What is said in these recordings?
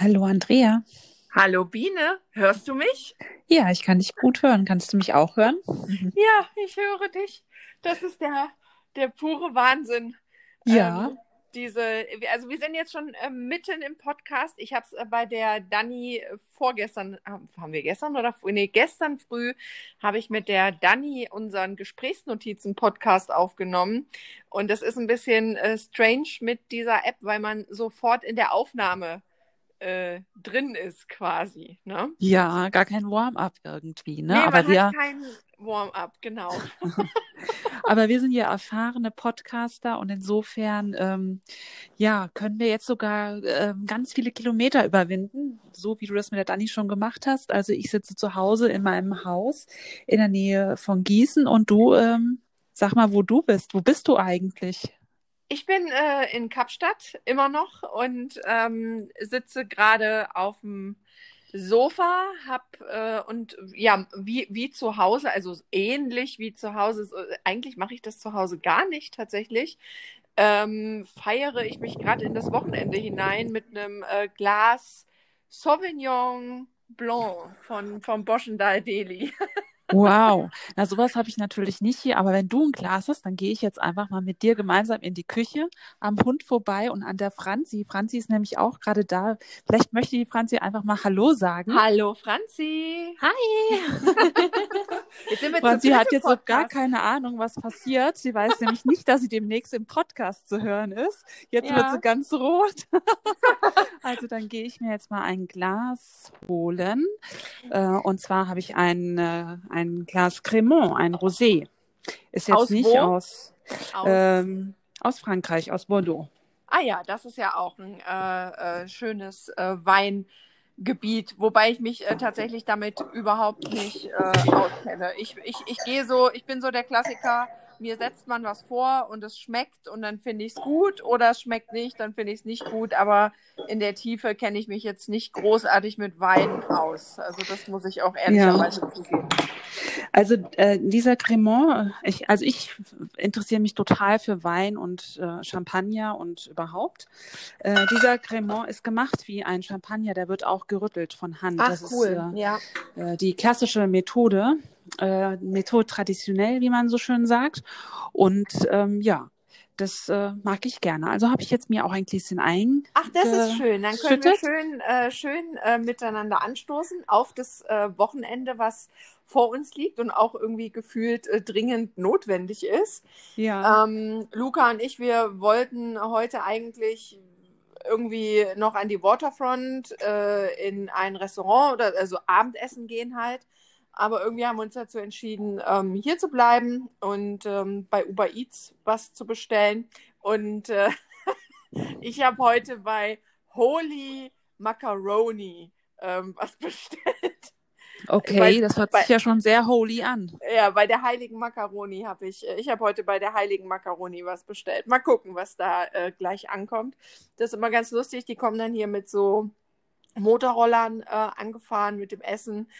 Hallo Andrea. Hallo Biene, hörst du mich? Ja, ich kann dich gut hören. Kannst du mich auch hören? Ja, ich höre dich. Das ist der, der pure Wahnsinn. Ja. Ähm, diese, also wir sind jetzt schon äh, mitten im Podcast. Ich habe es äh, bei der Dani vorgestern, äh, haben wir gestern oder nee, gestern früh habe ich mit der Dani unseren Gesprächsnotizen-Podcast aufgenommen. Und das ist ein bisschen äh, strange mit dieser App, weil man sofort in der Aufnahme äh, drin ist quasi. Ne? Ja, gar kein Warm-up irgendwie. Ne? Nee, aber man wir, hat kein Warm-up, genau. aber wir sind ja erfahrene Podcaster und insofern ähm, ja, können wir jetzt sogar ähm, ganz viele Kilometer überwinden, so wie du das mit der Dani schon gemacht hast. Also ich sitze zu Hause in meinem Haus in der Nähe von Gießen und du, ähm, sag mal, wo du bist. Wo bist du eigentlich? Ich bin äh, in Kapstadt immer noch und ähm, sitze gerade auf dem Sofa, hab äh, und ja, wie, wie zu Hause, also ähnlich wie zu Hause. Eigentlich mache ich das zu Hause gar nicht tatsächlich. Ähm, feiere ich mich gerade in das Wochenende hinein mit einem äh, Glas Sauvignon Blanc von vom Boschendal Deli. Wow, na sowas habe ich natürlich nicht hier, aber wenn du ein Glas hast, dann gehe ich jetzt einfach mal mit dir gemeinsam in die Küche am Hund vorbei und an der Franzi. Franzi ist nämlich auch gerade da. Vielleicht möchte die Franzi einfach mal Hallo sagen. Hallo Franzi. Hi. Jetzt sind wir Franzi hat jetzt noch gar keine Ahnung, was passiert. Sie weiß nämlich nicht, dass sie demnächst im Podcast zu hören ist. Jetzt Ja. wird sie ganz rot. also dann gehe ich mir jetzt mal ein Glas holen. Äh, und zwar habe ich ein, ein Glas Cremant, ein Rosé. Ist jetzt Aus nicht wo? aus, Aus- ähm, aus Frankreich, aus Bordeaux. Ah ja, das ist ja auch ein äh, äh, schönes äh, Weingebiet, wobei ich mich äh, tatsächlich damit überhaupt nicht äh, auskenne. Ich, ich, ich gehe so, ich bin so der Klassiker, mir setzt man was vor und es schmeckt und dann finde ich es gut oder es schmeckt nicht, dann finde ich es nicht gut, aber in der Tiefe kenne ich mich jetzt nicht großartig mit Wein aus. Also das muss ich auch ehrlicherweise zugeben. Also äh, dieser Cremant, ich, also ich interessiere mich total für Wein und äh, Champagner und überhaupt. Äh, dieser Cremant ist gemacht wie ein Champagner, der wird auch gerüttelt von Hand. Ach das cool, ist ja. äh, die klassische Methode, äh, Methode traditionell, wie man so schön sagt. Und ähm, ja, das äh, mag ich gerne. Also habe ich jetzt mir auch ein Gläschen ein. Ach, das ist schön. Dann können wir schön, äh, schön äh, miteinander anstoßen auf das äh, Wochenende, was vor uns liegt und auch irgendwie gefühlt äh, dringend notwendig ist. Ja. Ähm, Luca und ich, wir wollten heute eigentlich irgendwie noch an die Waterfront äh, in ein Restaurant oder also Abendessen gehen halt. Aber irgendwie haben wir uns dazu entschieden, ähm, hier zu bleiben und ähm, bei Uber Eats was zu bestellen. Und äh, ich habe heute bei Holy Macaroni ähm, was bestellt. okay, weil- das hört weil- sich ja schon sehr holy an. Ja, bei der Heiligen Macaroni habe ich, äh, ich habe heute bei der Heiligen Macaroni was bestellt. Mal gucken, was da äh, gleich ankommt. Das ist immer ganz lustig. Die kommen dann hier mit so Motorrollern äh, angefahren mit dem Essen.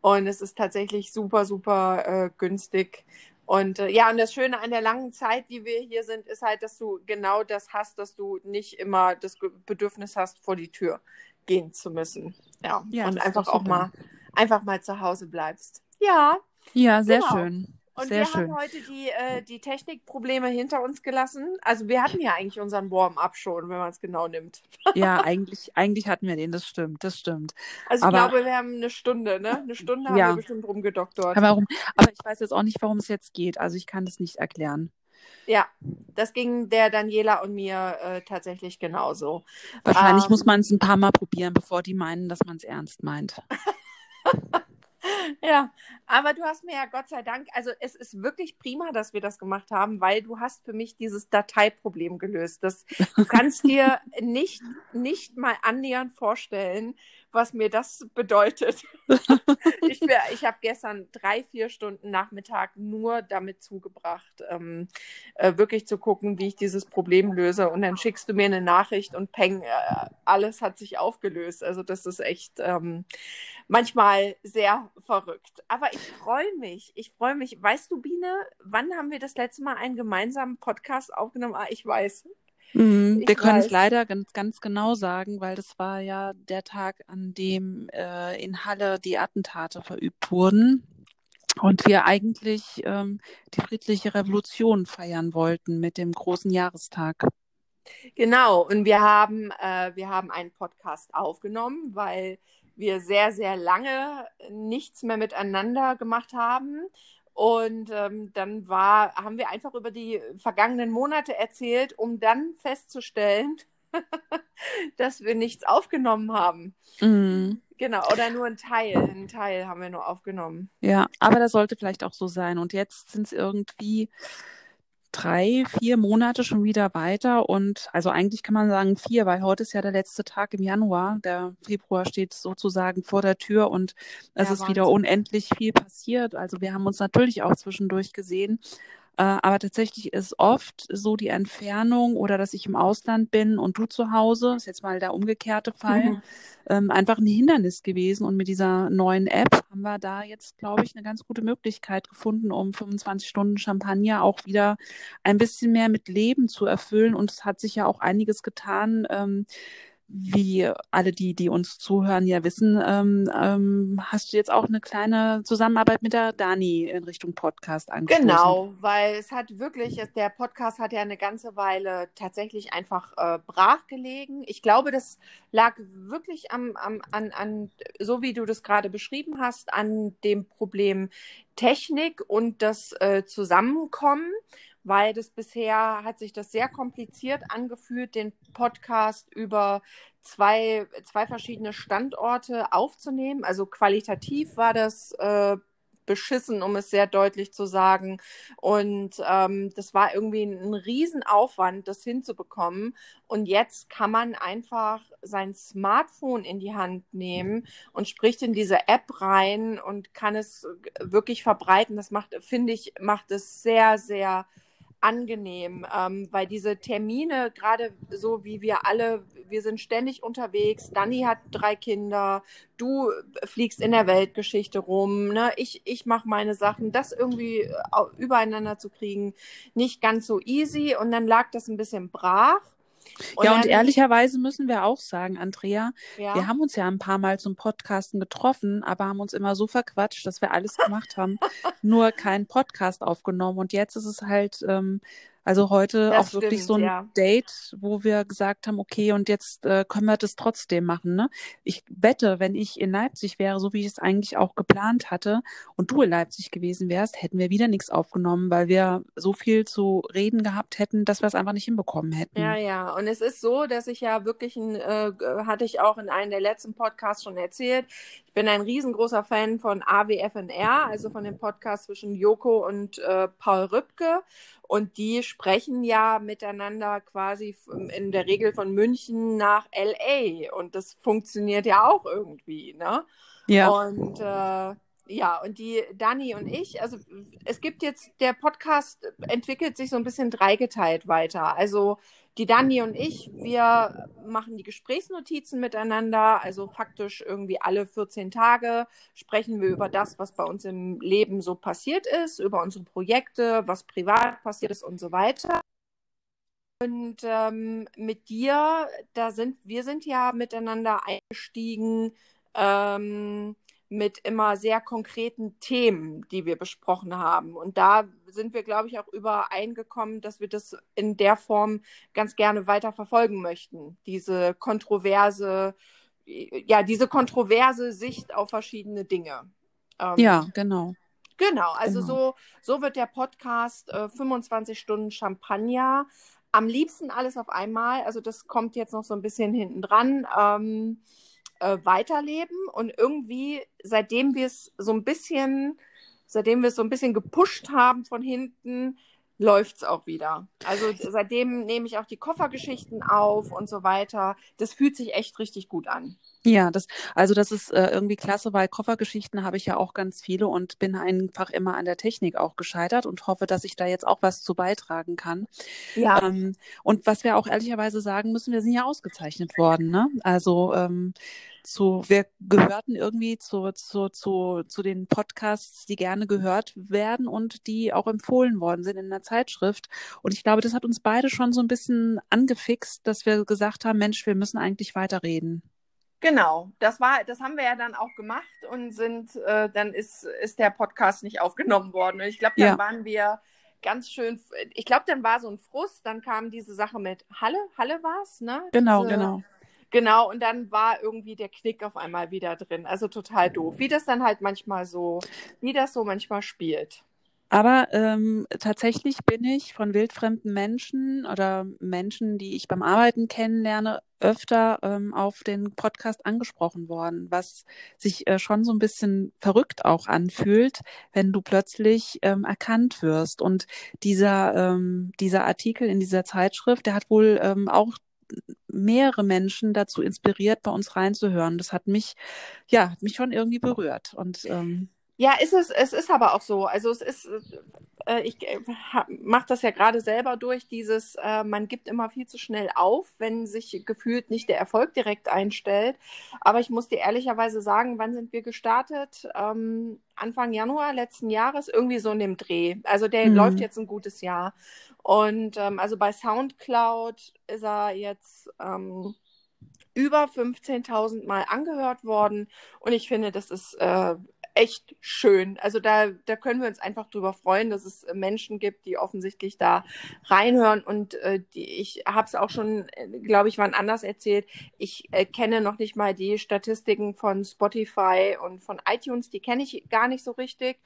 Und es ist tatsächlich super, super äh, günstig. Und äh, ja, und das Schöne an der langen Zeit, die wir hier sind, ist halt, dass du genau das hast, dass du nicht immer das Bedürfnis hast, vor die Tür gehen zu müssen. Ja, Ja, und einfach auch mal, einfach mal zu Hause bleibst. Ja, Ja, sehr Genau. schön. Und sehr wir schön. haben heute die, äh, die Technikprobleme hinter uns gelassen. Also wir hatten ja eigentlich unseren Warm-up schon, wenn man es genau nimmt. Ja, eigentlich, eigentlich hatten wir den, das stimmt, das stimmt. Also ich Aber- glaube, wir haben eine Stunde, ne? Eine Stunde haben Ja. wir bestimmt rumgedoktort. Aber, warum, aber ich weiß jetzt auch nicht, warum es jetzt geht. Also ich kann das nicht erklären. Ja, das ging der Daniela und mir äh, tatsächlich genauso. Wahrscheinlich Ähm. muss man es ein paar Mal probieren, bevor die meinen, dass man es ernst meint. Ja, aber du hast mir ja Gott sei Dank, also es ist wirklich prima, dass wir das gemacht haben, weil du hast für mich dieses Dateiproblem gelöst. Das, du kannst dir nicht, nicht mal annähernd vorstellen, was mir das bedeutet. ich wär- ich habe gestern drei, vier Stunden Nachmittag nur damit zugebracht, ähm, äh, wirklich zu gucken, wie ich dieses Problem löse. Und dann schickst du mir eine Nachricht und peng, äh, alles hat sich aufgelöst. Also das ist echt ähm, manchmal sehr verrückt. Aber ich freue mich. Ich freue mich. Weißt du, Biene, wann haben wir das letzte Mal einen gemeinsamen Podcast aufgenommen? Ah, ich weiß. Mhm, wir können es leider ganz, ganz genau sagen, weil das war ja der Tag, an dem äh, in Halle die Attentate verübt wurden. Und wir eigentlich ähm, die friedliche Revolution feiern wollten mit dem großen Jahrestag. Genau, und wir haben, äh, wir haben einen Podcast aufgenommen, weil wir sehr, sehr lange nichts mehr miteinander gemacht haben. Und ähm, dann war, haben wir einfach über die vergangenen Monate erzählt, um dann festzustellen, dass wir nichts aufgenommen haben. Mhm. Genau, oder nur ein Teil. Ein Teil haben wir nur aufgenommen. Ja, aber das sollte vielleicht auch so sein. Und jetzt sind es irgendwie drei, vier Monate schon wieder weiter und also eigentlich kann man sagen vier, weil heute ist ja der letzte Tag im Januar. Der Februar steht sozusagen vor der Tür und es ja, ist Wahnsinn. wieder unendlich viel passiert. Also wir haben uns natürlich auch zwischendurch gesehen, äh, aber tatsächlich ist oft so die Entfernung oder dass ich im Ausland bin und du zu Hause, ist jetzt mal der umgekehrte Fall, mhm. ähm, einfach ein Hindernis gewesen. Und mit dieser neuen App haben wir da jetzt, glaube ich, eine ganz gute Möglichkeit gefunden, um 25 Stunden Champagner auch wieder ein bisschen mehr mit Leben zu erfüllen. Und es hat sich ja auch einiges getan. Ähm, wie alle die, die uns zuhören, ja wissen, ähm, ähm, hast du jetzt auch eine kleine Zusammenarbeit mit der Dani in Richtung Podcast angestoßen. Genau, weil es hat wirklich, der Podcast hat ja eine ganze Weile tatsächlich einfach äh, brach gelegen. Ich glaube, das lag wirklich am, am, an, an, so wie du das gerade beschrieben hast, an dem Problem Technik und das äh, Zusammenkommen weil das bisher hat sich das sehr kompliziert angefühlt, den Podcast über zwei, zwei verschiedene Standorte aufzunehmen. Also qualitativ war das äh, beschissen, um es sehr deutlich zu sagen. Und ähm, das war irgendwie ein, Riesenaufwand, das hinzubekommen. Und jetzt kann man einfach sein Smartphone in die Hand nehmen und spricht in diese App rein und kann es wirklich verbreiten. Das macht, finde ich, macht es sehr, sehr angenehm, ähm, weil diese Termine, gerade so wie wir alle, wir sind ständig unterwegs. Dani hat drei Kinder, du fliegst in der Weltgeschichte rum, ne? ich, ich mache meine Sachen, das irgendwie äh, übereinander zu kriegen, nicht ganz so easy. Und dann lag das ein bisschen brach. Und ja, und ehrlicherweise müssen wir auch sagen, Andrea, ja. wir haben uns ja ein paar Mal zum Podcasten getroffen, aber haben uns immer so verquatscht, dass wir alles gemacht haben, nur keinen Podcast aufgenommen. Und jetzt ist es halt ähm, also heute das auch stimmt, wirklich so ein ja. Date, wo wir gesagt haben, okay, und jetzt äh, können wir das trotzdem machen. Ne? Ich wette, wenn ich in Leipzig wäre, so wie ich es eigentlich auch geplant hatte, und du in Leipzig gewesen wärst, hätten wir wieder nichts aufgenommen, weil wir so viel zu reden gehabt hätten, dass wir es einfach nicht hinbekommen hätten. Ja, ja. Und es ist so, dass ich ja wirklich ein, äh, hatte ich auch in einem der letzten Podcasts schon erzählt, bin ein riesengroßer Fan von AWFNR, also von dem Podcast zwischen Joko und äh, Paul Rübke. Und die sprechen ja miteinander quasi in der Regel von München nach LA. Und das funktioniert ja auch irgendwie, ne? Ja. Und äh, ja, und die Dani und ich, also es gibt jetzt, der Podcast entwickelt sich so ein bisschen dreigeteilt weiter. Also die Dani und ich, wir machen die Gesprächsnotizen miteinander. Also faktisch irgendwie alle 14 Tage sprechen wir über das, was bei uns im Leben so passiert ist, über unsere Projekte, was privat passiert ist und so weiter. Und ähm, mit dir, da sind, wir sind ja miteinander eingestiegen. Ähm, mit immer sehr konkreten Themen, die wir besprochen haben. Und da sind wir, glaube ich, auch übereingekommen, dass wir das in der Form ganz gerne weiter verfolgen möchten. Diese kontroverse, ja, diese kontroverse Sicht auf verschiedene Dinge. Ähm, ja, genau. Genau, also genau. so, so wird der Podcast äh, 25 Stunden Champagner. Am liebsten alles auf einmal. Also das kommt jetzt noch so ein bisschen hinten dran. Ähm, äh, weiterleben. Und irgendwie, seitdem wir es so ein bisschen, seitdem wir es so ein bisschen gepusht haben von hinten, läuft es auch wieder. Also seitdem nehme ich auch die Koffergeschichten auf und so weiter. Das fühlt sich echt richtig gut an. Ja, das, also das ist äh, irgendwie klasse, weil Koffergeschichten habe ich ja auch ganz viele und bin einfach immer an der Technik auch gescheitert und hoffe, dass ich da jetzt auch was zu beitragen kann. Ja. Ähm, und was wir auch ehrlicherweise sagen müssen, wir sind ja ausgezeichnet worden, ne? Also ähm, zu, wir gehörten irgendwie zu, zu, zu, zu den Podcasts, die gerne gehört werden und die auch empfohlen worden sind in der Zeitschrift. Und ich glaube, das hat uns beide schon so ein bisschen angefixt, dass wir gesagt haben, Mensch, wir müssen eigentlich weiterreden. Genau, das war, das haben wir ja dann auch gemacht und sind, äh, dann ist, ist der Podcast nicht aufgenommen worden. Und ich glaube, dann ja. waren wir ganz schön, ich glaube, dann war so ein Frust, dann kam diese Sache mit Halle, Halle war es, ne? Genau, diese, genau. Genau, und dann war irgendwie der Knick auf einmal wieder drin. Also total doof. Wie das dann halt manchmal so, wie das so manchmal spielt. Aber ähm, tatsächlich bin ich von wildfremden Menschen oder Menschen, die ich beim Arbeiten kennenlerne, öfter ähm, auf den Podcast angesprochen worden, was sich äh, schon so ein bisschen verrückt auch anfühlt, wenn du plötzlich ähm, erkannt wirst. Und dieser, ähm, dieser Artikel in dieser Zeitschrift, der hat wohl ähm, auch mehrere Menschen dazu inspiriert, bei uns reinzuhören. Das hat mich, ja, hat mich schon irgendwie berührt. Und ähm, ja, ist es, es ist aber auch so. Also es ist, äh, ich äh, mache das ja gerade selber durch, dieses, äh, man gibt immer viel zu schnell auf, wenn sich gefühlt nicht der Erfolg direkt einstellt. Aber ich muss dir ehrlicherweise sagen, wann sind wir gestartet? Ähm, Anfang Januar letzten Jahres, irgendwie so in dem Dreh. Also der mhm. läuft jetzt ein gutes Jahr. Und ähm, also bei Soundcloud ist er jetzt ähm, über 15.000 Mal angehört worden. Und ich finde, das ist äh, echt schön. Also da, da können wir uns einfach drüber freuen, dass es Menschen gibt, die offensichtlich da reinhören. Und äh, die, ich habe es auch schon, äh, glaube ich, wann anders erzählt. Ich äh, kenne noch nicht mal die Statistiken von Spotify und von iTunes. Die kenne ich gar nicht so richtig,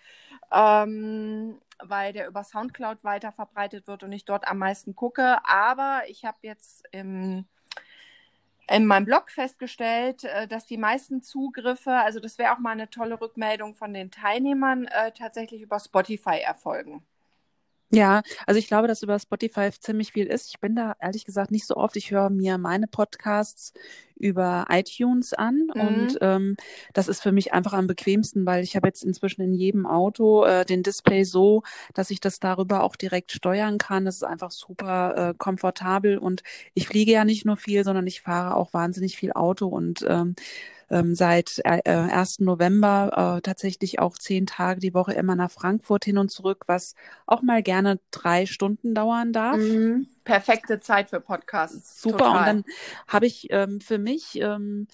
ähm, weil der über SoundCloud weiter verbreitet wird und ich dort am meisten gucke. Aber ich habe jetzt im in meinem Blog festgestellt, äh, dass die meisten Zugriffe, also das wäre auch mal eine tolle Rückmeldung von den Teilnehmern, äh, tatsächlich über Spotify erfolgen. Ja, also ich glaube, dass über Spotify ziemlich viel ist. Ich bin da ehrlich gesagt nicht so oft. Ich höre mir meine Podcasts über iTunes an mhm. und ähm, das ist für mich einfach am bequemsten, weil ich habe jetzt inzwischen in jedem Auto äh, den Display so, dass ich das darüber auch direkt steuern kann. Das ist einfach super äh, komfortabel und ich fliege ja nicht nur viel, sondern ich fahre auch wahnsinnig viel Auto und ähm, ähm, seit äh, 1. Äh, November äh, tatsächlich auch zehn Tage die Woche immer nach Frankfurt hin und zurück, was auch mal gerne drei Stunden dauern darf. Mhm. Perfekte Zeit für Podcasts. Super. Total. Und dann habe ich ähm, für mich ähm,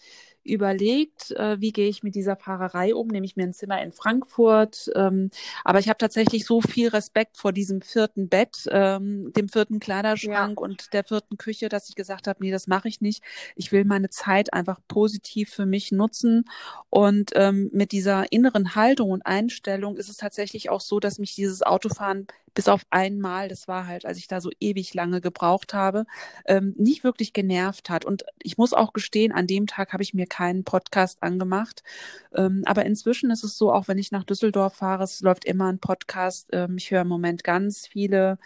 überlegt, äh, wie gehe ich mit dieser Fahrerei um, nehme ich mir ein Zimmer in Frankfurt. Ähm, aber ich habe tatsächlich so viel Respekt vor diesem vierten Bett, ähm, dem vierten Kleiderschrank ja. und der vierten Küche, dass ich gesagt habe, nee, das mache ich nicht. Ich will meine Zeit einfach positiv für mich nutzen. Und ähm, mit dieser inneren Haltung und Einstellung ist es tatsächlich auch so, dass mich dieses Autofahren bis auf einmal, das war halt, als ich da so ewig lange gebraucht habe, ähm, nicht wirklich genervt hat. Und ich muss auch gestehen, an dem Tag habe ich mir keinen Podcast angemacht. Ähm, aber inzwischen ist es so, auch wenn ich nach Düsseldorf fahre, es läuft immer ein Podcast. Ähm, ich höre im Moment ganz viele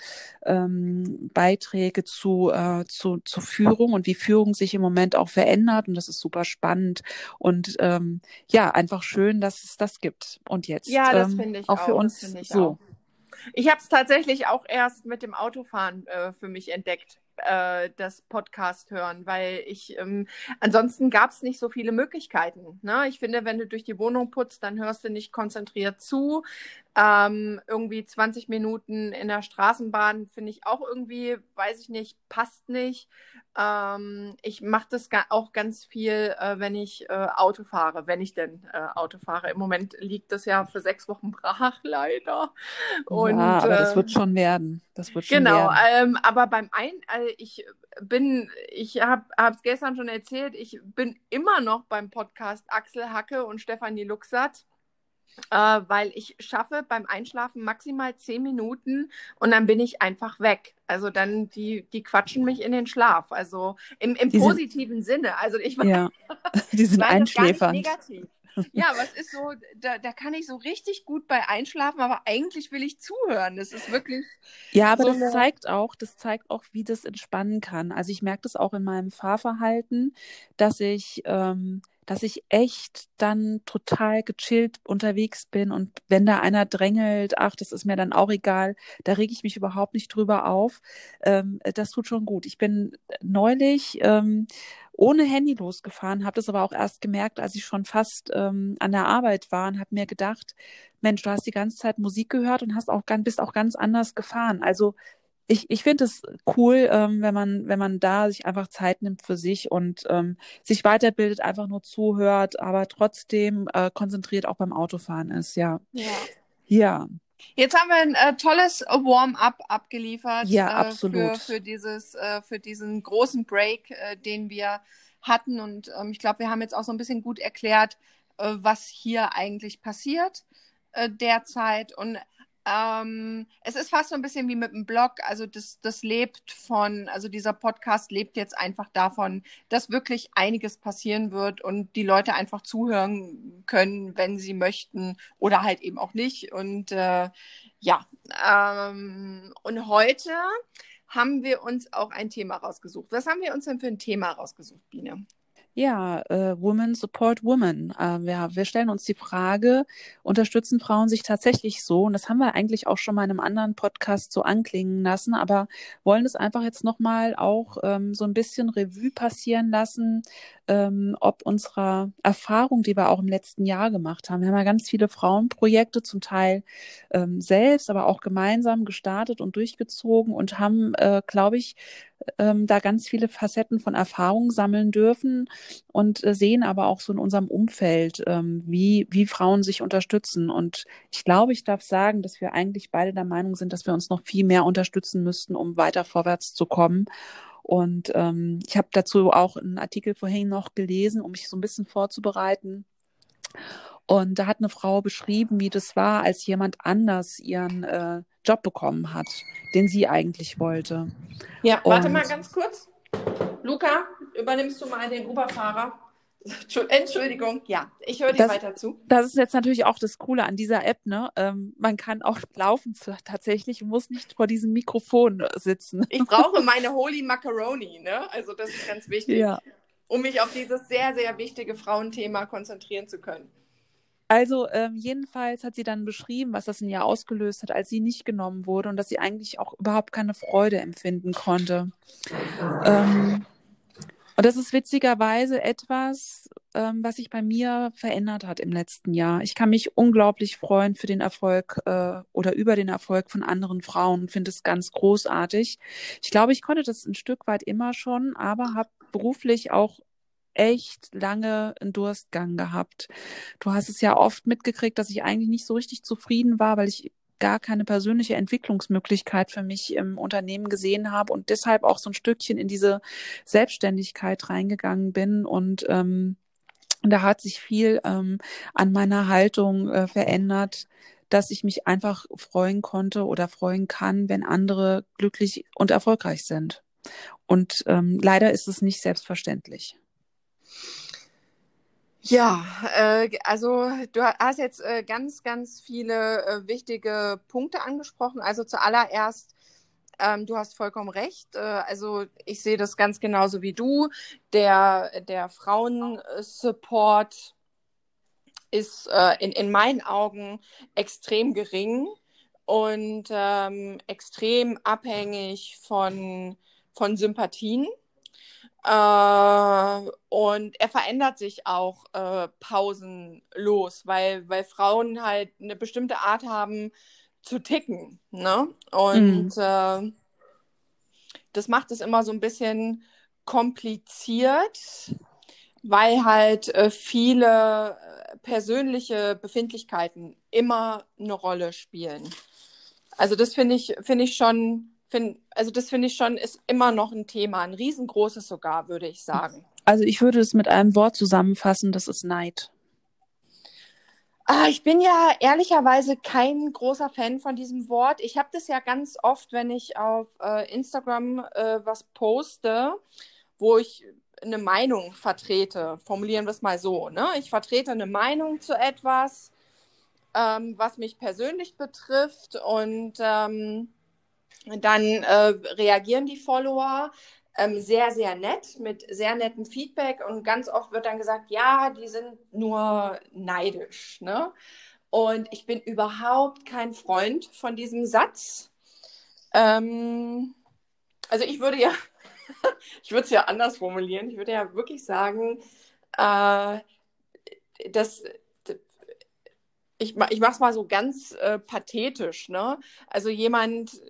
ähm, Beiträge zu, äh, zu, zu Führung und wie Führung sich im Moment auch verändert. Und das ist super spannend. Und ähm, ja, einfach schön, dass es das gibt. Und jetzt ja, das ähm, ich auch, auch für uns so. Auch. Ich habe es tatsächlich auch erst mit dem Autofahren äh, für mich entdeckt, äh, das Podcast hören, weil ich ähm, ansonsten gab es nicht so viele Möglichkeiten. Ne? Ich finde, wenn du durch die Wohnung putzt, dann hörst du nicht konzentriert zu. Ähm, irgendwie 20 Minuten in der Straßenbahn finde ich auch irgendwie, weiß ich nicht, passt nicht. Ähm, ich mache das auch ganz viel, äh, wenn ich äh, Auto fahre, wenn ich denn äh, Auto fahre. Im Moment liegt das ja für sechs Wochen brach, leider. Und, ja, aber das wird ähm, schon werden. Das wird schon genau, werden. Ähm, aber beim ein, also ich bin, ich habe es gestern schon erzählt, ich bin immer noch beim Podcast Axel Hacke und Stefanie Luxat äh, weil ich schaffe beim Einschlafen maximal zehn Minuten und dann bin ich einfach weg. Also dann, die, die quatschen mich in den Schlaf. Also im, im positiven sind, Sinne. Also ich ja, die sind einschläfernd. negativ. Ja, aber es ist so, da, da kann ich so richtig gut bei einschlafen, aber eigentlich will ich zuhören. Das ist wirklich. Ja, aber so das zeigt auch, das zeigt auch, wie das entspannen kann. Also ich merke das auch in meinem Fahrverhalten, dass ich ähm, dass ich echt dann total gechillt unterwegs bin und wenn da einer drängelt, ach, das ist mir dann auch egal, da rege ich mich überhaupt nicht drüber auf. Ähm, das tut schon gut. Ich bin neulich ähm, ohne Handy losgefahren, habe das aber auch erst gemerkt, als ich schon fast ähm, an der Arbeit war und habe mir gedacht, Mensch, du hast die ganze Zeit Musik gehört und hast auch bist auch ganz anders gefahren. Also ich, ich finde es cool, ähm, wenn man, wenn man da sich einfach Zeit nimmt für sich und ähm, sich weiterbildet, einfach nur zuhört, aber trotzdem äh, konzentriert auch beim Autofahren ist, ja. Ja. Ja. Jetzt haben wir ein äh, tolles Warm-up abgeliefert Ja, äh, absolut. für, für, dieses, äh, für diesen großen Break, äh, den wir hatten. Und ähm, ich glaube, wir haben jetzt auch so ein bisschen gut erklärt, äh, was hier eigentlich passiert äh, derzeit. Und ähm, es ist fast so ein bisschen wie mit dem Blog. Also das, das lebt von, also dieser Podcast lebt jetzt einfach davon, dass wirklich einiges passieren wird und die Leute einfach zuhören können, wenn sie möchten oder halt eben auch nicht. Und äh, ja, ähm, und heute haben wir uns auch ein Thema rausgesucht. Was haben wir uns denn für ein Thema rausgesucht, Biene? Ja, äh, Women Support Women. Äh, wir, wir stellen uns die Frage, unterstützen Frauen sich tatsächlich so? Und das haben wir eigentlich auch schon mal in einem anderen Podcast so anklingen lassen, aber wollen es einfach jetzt nochmal auch ähm, so ein bisschen Revue passieren lassen, ähm, ob unserer Erfahrung, die wir auch im letzten Jahr gemacht haben. Wir haben ja ganz viele Frauenprojekte, zum Teil ähm, selbst, aber auch gemeinsam gestartet und durchgezogen und haben, äh, glaube ich, ähm, da ganz viele Facetten von Erfahrung sammeln dürfen und äh, sehen aber auch so in unserem Umfeld, ähm, wie, wie Frauen sich unterstützen. Und ich glaube, ich darf sagen, dass wir eigentlich beide der Meinung sind, dass wir uns noch viel mehr unterstützen müssten, um weiter vorwärts zu kommen. Und ähm, ich habe dazu auch einen Artikel vorhin noch gelesen, um mich so ein bisschen vorzubereiten. Und da hat eine Frau beschrieben, wie das war, als jemand anders ihren äh, Job bekommen hat, den sie eigentlich wollte. Ja, warte Und- mal ganz kurz. Luca, übernimmst du mal den Uberfahrer? Entschu- Entschuldigung, ja, ich höre dir Das- weiter zu. Das ist jetzt natürlich auch das Coole an dieser App, ne? Ähm, man kann auch laufen tatsächlich und muss nicht vor diesem Mikrofon sitzen. Ich brauche meine Holy Macaroni, ne? Also das ist ganz wichtig, Ja. um mich auf dieses sehr, sehr wichtige Frauenthema konzentrieren zu können. Also ähm, jedenfalls hat sie dann beschrieben, was das in ihr ausgelöst hat, als sie nicht genommen wurde und dass sie eigentlich auch überhaupt keine Freude empfinden konnte. Ähm, und das ist witzigerweise etwas, ähm, was sich bei mir verändert hat im letzten Jahr. Ich kann mich unglaublich freuen für den Erfolg äh, oder über den Erfolg von anderen Frauen finde es ganz großartig. Ich glaube, ich konnte das ein Stück weit immer schon, aber habe beruflich auch echt lange einen Durstgang gehabt. Du hast es ja oft mitgekriegt, dass ich eigentlich nicht so richtig zufrieden war, weil ich gar keine persönliche Entwicklungsmöglichkeit für mich im Unternehmen gesehen habe und deshalb auch so ein Stückchen in diese Selbstständigkeit reingegangen bin und ähm, da hat sich viel ähm, an meiner Haltung äh, verändert, dass ich mich einfach freuen konnte oder freuen kann, wenn andere glücklich und erfolgreich sind. Und ähm, leider ist es nicht selbstverständlich. Ja, äh, also du hast jetzt äh, ganz, ganz viele äh, wichtige Punkte angesprochen. Also zuallererst, ähm, du hast vollkommen recht. Äh, also ich sehe das ganz genauso wie du. Der, der Frauensupport ist äh, in, in meinen Augen extrem gering und ähm, extrem abhängig von, von Sympathien. Äh, und er verändert sich auch äh, pausenlos, weil, weil Frauen halt eine bestimmte Art haben zu ticken. Ne? Und äh, das macht es immer so ein bisschen kompliziert, weil halt äh, viele äh, persönliche Befindlichkeiten immer eine Rolle spielen. Also das finde ich, finde ich schon, find, also das finde ich schon, ist immer noch ein Thema, ein riesengroßes sogar, würde ich sagen. Also ich würde es mit einem Wort zusammenfassen, das ist Neid. Ah, ich bin ja ehrlicherweise kein großer Fan von diesem Wort. Ich habe das ja ganz oft, wenn ich auf äh, Instagram äh, was poste, wo ich eine Meinung vertrete. Formulieren wir es mal so. Ne? Ich vertrete eine Meinung zu etwas, ähm, was mich persönlich betrifft und ähm, dann äh, reagieren die Follower ähm, sehr, sehr nett, mit sehr nettem Feedback und ganz oft wird dann gesagt, ja, die sind nur neidisch. Ne? Und ich bin überhaupt kein Freund von diesem Satz. Ähm, also ich würde ja, ich würde es ja anders formulieren. Ich würde ja wirklich sagen, äh, dass ich, ich mache es mal so ganz äh, pathetisch, ne? Also jemand,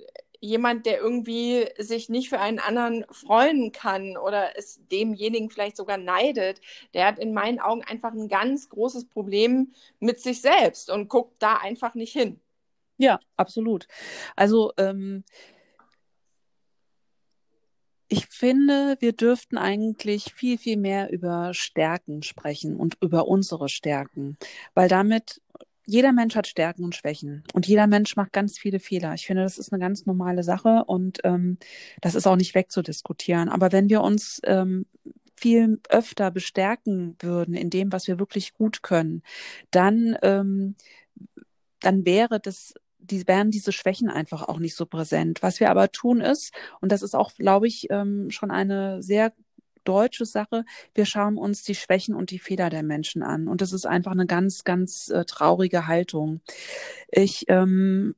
jemand, der irgendwie sich nicht für einen anderen freuen kann oder es demjenigen vielleicht sogar neidet, der hat in meinen Augen einfach ein ganz großes Problem mit sich selbst und guckt da einfach nicht hin. Ja, absolut. Also ähm, ich finde, wir dürften eigentlich viel, viel mehr über Stärken sprechen und über unsere Stärken, weil damit jeder Mensch hat Stärken und Schwächen und jeder Mensch macht ganz viele Fehler. Ich finde, das ist eine ganz normale Sache und ähm, das ist auch nicht wegzudiskutieren. Aber wenn wir uns ähm, viel öfter bestärken würden in dem, was wir wirklich gut können, dann ähm, dann wäre das die wären diese Schwächen einfach auch nicht so präsent. Was wir aber tun ist, und das ist auch, glaube ich, ähm, schon eine sehr deutsche Sache. Wir schauen uns die Schwächen und die Fehler der Menschen an. Und das ist einfach eine ganz, ganz äh, traurige Haltung. Ich ähm,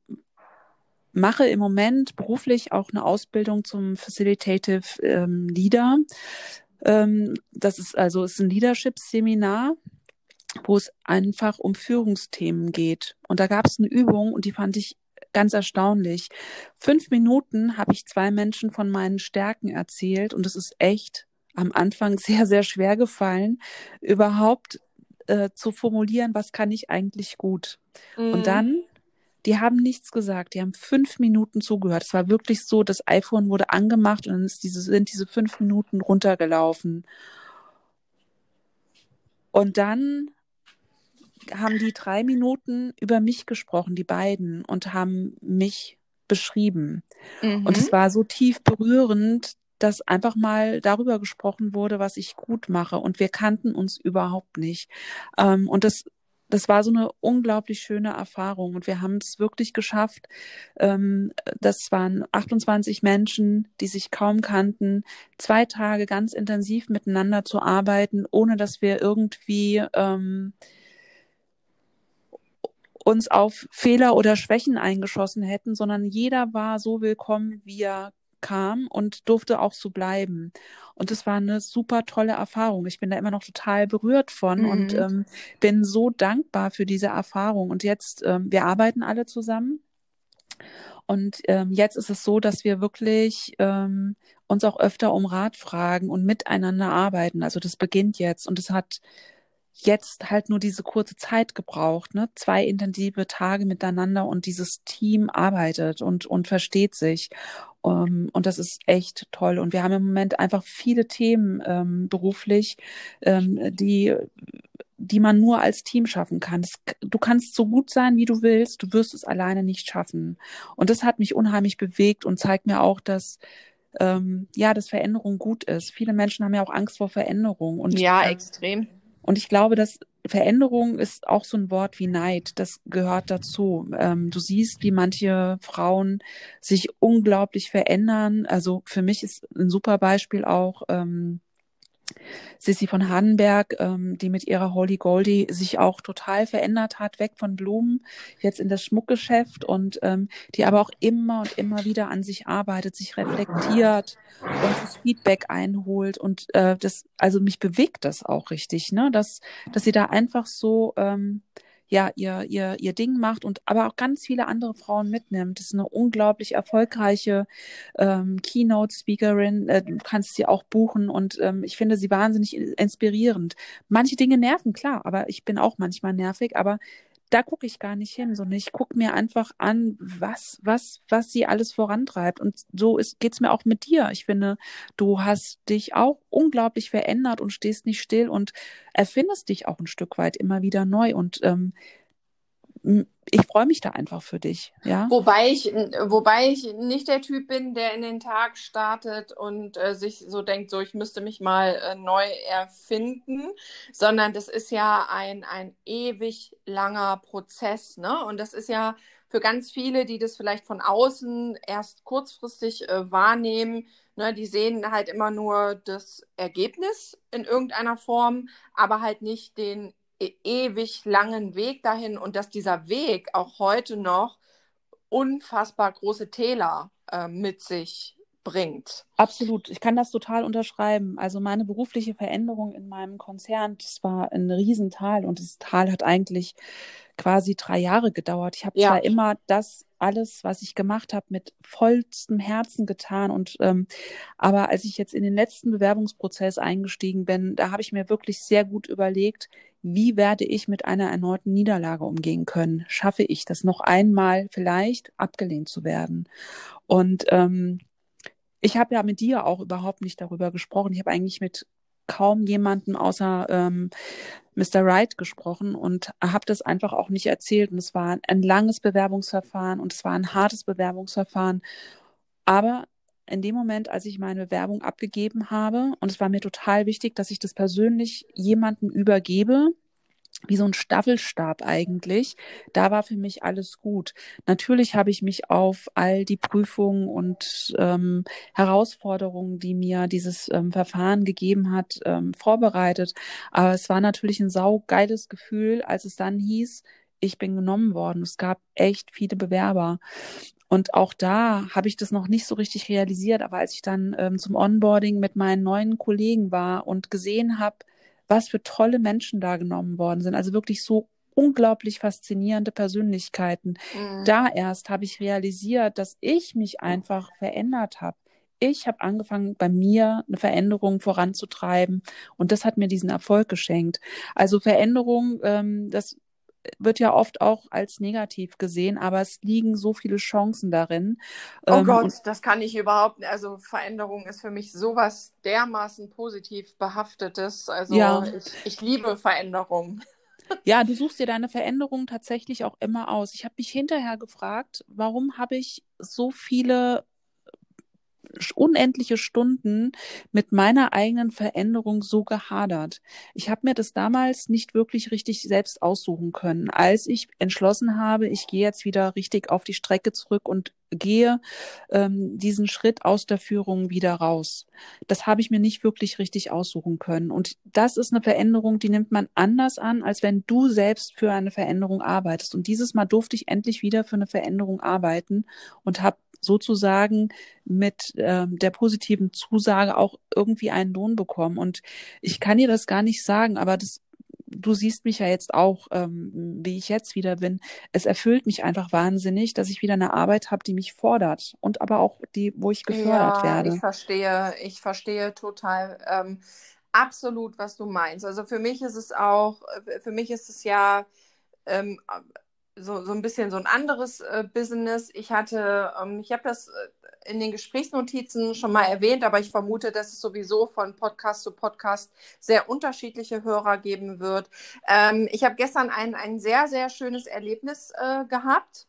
mache im Moment beruflich auch eine Ausbildung zum Facilitative ähm, Leader. Ähm, das ist also ist ein Leadership-Seminar wo es einfach um Führungsthemen geht. Und da gab es eine Übung und die fand ich ganz erstaunlich. Fünf Minuten habe ich zwei Menschen von meinen Stärken erzählt und es ist echt am Anfang sehr, sehr schwer gefallen, überhaupt äh, zu formulieren, was kann ich eigentlich gut. Mhm. Und dann, die haben nichts gesagt, die haben fünf Minuten zugehört. Es war wirklich so, das iPhone wurde angemacht und dann diese, sind diese fünf Minuten runtergelaufen. Und dann haben die drei Minuten über mich gesprochen, die beiden, und haben mich beschrieben. Mhm. Und es war so tief berührend, dass einfach mal darüber gesprochen wurde, was ich gut mache. Und wir kannten uns überhaupt nicht. Ähm, und das, das war so eine unglaublich schöne Erfahrung. Und wir haben es wirklich geschafft. Ähm, das waren 28 Menschen, die sich kaum kannten, zwei Tage ganz intensiv miteinander zu arbeiten, ohne dass wir irgendwie ähm, uns auf Fehler oder Schwächen eingeschossen hätten, sondern jeder war so willkommen, wie er kam und durfte auch so bleiben. Und das war eine super tolle Erfahrung. Ich bin da immer noch total berührt von mhm. und ähm, bin so dankbar für diese Erfahrung. Und jetzt, ähm, wir arbeiten alle zusammen. Und ähm, jetzt ist es so, dass wir wirklich ähm, uns auch öfter um Rat fragen und miteinander arbeiten. Also das beginnt jetzt und es hat jetzt halt nur diese kurze Zeit gebraucht, ne? Zwei intensive Tage miteinander und dieses Team arbeitet und, und versteht sich. Um, ähm, und das ist echt toll. Und wir haben im Moment einfach viele Themen ähm, beruflich, ähm, die die man nur als Team schaffen kann. Das, du kannst so gut sein, wie du willst, du wirst es alleine nicht schaffen. Und das hat mich unheimlich bewegt und zeigt mir auch, dass ähm, ja, dass Veränderung gut ist. Viele Menschen haben ja auch Angst vor Veränderung. Und, ja, extrem. Und ich glaube, dass Veränderung ist auch so ein Wort wie Neid. Das gehört dazu. Ähm, du siehst, wie manche Frauen sich unglaublich verändern. Also für mich ist ein super Beispiel auch ähm, Sissy von Hardenberg, ähm, die mit ihrer Holy Goldie sich auch total verändert hat, weg von Blumen, jetzt in das Schmuckgeschäft und ähm, die aber auch immer und immer wieder an sich arbeitet, sich reflektiert und sich Feedback einholt und äh, das, also mich bewegt das auch richtig, ne, dass, dass sie da einfach so ähm, ja ihr ihr ihr Ding macht und aber auch ganz viele andere Frauen mitnimmt. Das ist eine unglaublich erfolgreiche ähm, Keynote-Speakerin. Äh, du kannst sie auch buchen und ähm, ich finde sie wahnsinnig inspirierend. Manche Dinge nerven klar, aber ich bin auch manchmal nervig, aber da gucke ich gar nicht hin, sondern ich gucke mir einfach an, was, was, was sie alles vorantreibt. Und so ist, geht's mir auch mit dir. Ich finde, du hast dich auch unglaublich verändert und stehst nicht still und erfindest dich auch ein Stück weit immer wieder neu. Und ähm, ich freue mich da einfach für dich, ja. Wobei ich, wobei ich nicht der Typ bin, der in den Tag startet und äh, sich so denkt, so ich müsste mich mal äh, neu erfinden, sondern das ist ja ein, ein ewig langer Prozess, ne? Und das ist ja für ganz viele, die das vielleicht von außen erst kurzfristig äh, wahrnehmen, ne, die sehen halt immer nur das Ergebnis in irgendeiner Form, aber halt nicht den E-, ewig langen Weg dahin und dass dieser Weg auch heute noch unfassbar große Täler äh, mit sich bringt. Absolut. Ich kann das total unterschreiben. Also meine berufliche Veränderung in meinem Konzern, das war ein Riesental und das Tal hat eigentlich quasi drei Jahre gedauert. Ich habe ja. zwar immer das alles, was ich gemacht habe, mit vollstem Herzen getan und ähm, aber als ich jetzt in den letzten Bewerbungsprozess eingestiegen bin, da habe ich mir wirklich sehr gut überlegt, wie werde ich mit einer erneuten Niederlage umgehen können? Schaffe ich das noch einmal vielleicht abgelehnt zu werden? Und ähm, ich habe ja mit dir auch überhaupt nicht darüber gesprochen. Ich habe eigentlich mit kaum jemanden außer ähm, Mr. Wright gesprochen und habe das einfach auch nicht erzählt. Und es war ein langes Bewerbungsverfahren und es war ein hartes Bewerbungsverfahren. Aber in dem Moment, als ich meine Bewerbung abgegeben habe, und es war mir total wichtig, dass ich das persönlich jemandem übergebe, wie so ein Staffelstab eigentlich. Da war für mich alles gut. Natürlich habe ich mich auf all die Prüfungen und ähm, Herausforderungen, die mir dieses ähm, Verfahren gegeben hat, ähm, vorbereitet. Aber es war natürlich ein saugeiles Gefühl, als es dann hieß, ich bin genommen worden. Es gab echt viele Bewerber. Und auch da habe ich das noch nicht so richtig realisiert. Aber als ich dann ähm, zum Onboarding mit meinen neuen Kollegen war und gesehen habe, was für tolle Menschen da genommen worden sind. Also wirklich so unglaublich faszinierende Persönlichkeiten. Mhm. Da erst habe ich realisiert, dass ich mich einfach verändert habe. Ich habe angefangen, bei mir eine Veränderung voranzutreiben und das hat mir diesen Erfolg geschenkt. Also Veränderung, ähm, das wird ja oft auch als negativ gesehen, aber es liegen so viele Chancen darin. Oh ähm, Gott, das kann ich überhaupt nicht. Also Veränderung ist für mich sowas dermaßen positiv behaftetes. Also ja. ich, ich liebe Veränderung. Ja, du suchst dir deine Veränderung tatsächlich auch immer aus. Ich habe mich hinterher gefragt, warum habe ich so viele unendliche Stunden mit meiner eigenen Veränderung so gehadert. Ich habe mir das damals nicht wirklich richtig selbst aussuchen können. Als ich entschlossen habe, ich gehe jetzt wieder richtig auf die Strecke zurück und gehe ähm, diesen Schritt aus der Führung wieder raus. Das habe ich mir nicht wirklich richtig aussuchen können. Und das ist eine Veränderung, die nimmt man anders an, als wenn du selbst für eine Veränderung arbeitest. Und dieses Mal durfte ich endlich wieder für eine Veränderung arbeiten und habe sozusagen mit ähm, der positiven Zusage auch irgendwie einen Lohn bekommen. Und ich kann dir das gar nicht sagen, aber das du siehst mich ja jetzt auch, ähm, wie ich jetzt wieder bin. Es erfüllt mich einfach wahnsinnig, dass ich wieder eine Arbeit habe, die mich fordert und aber auch die, wo ich gefördert ja, werde. Ich verstehe, ich verstehe total ähm, absolut, was du meinst. Also für mich ist es auch, für mich ist es ja ähm, so, so ein bisschen so ein anderes äh, Business. Ich hatte, ähm, ich habe das äh, in den Gesprächsnotizen schon mal erwähnt, aber ich vermute, dass es sowieso von Podcast zu Podcast sehr unterschiedliche Hörer geben wird. Ähm, ich habe gestern ein, ein sehr, sehr schönes Erlebnis äh, gehabt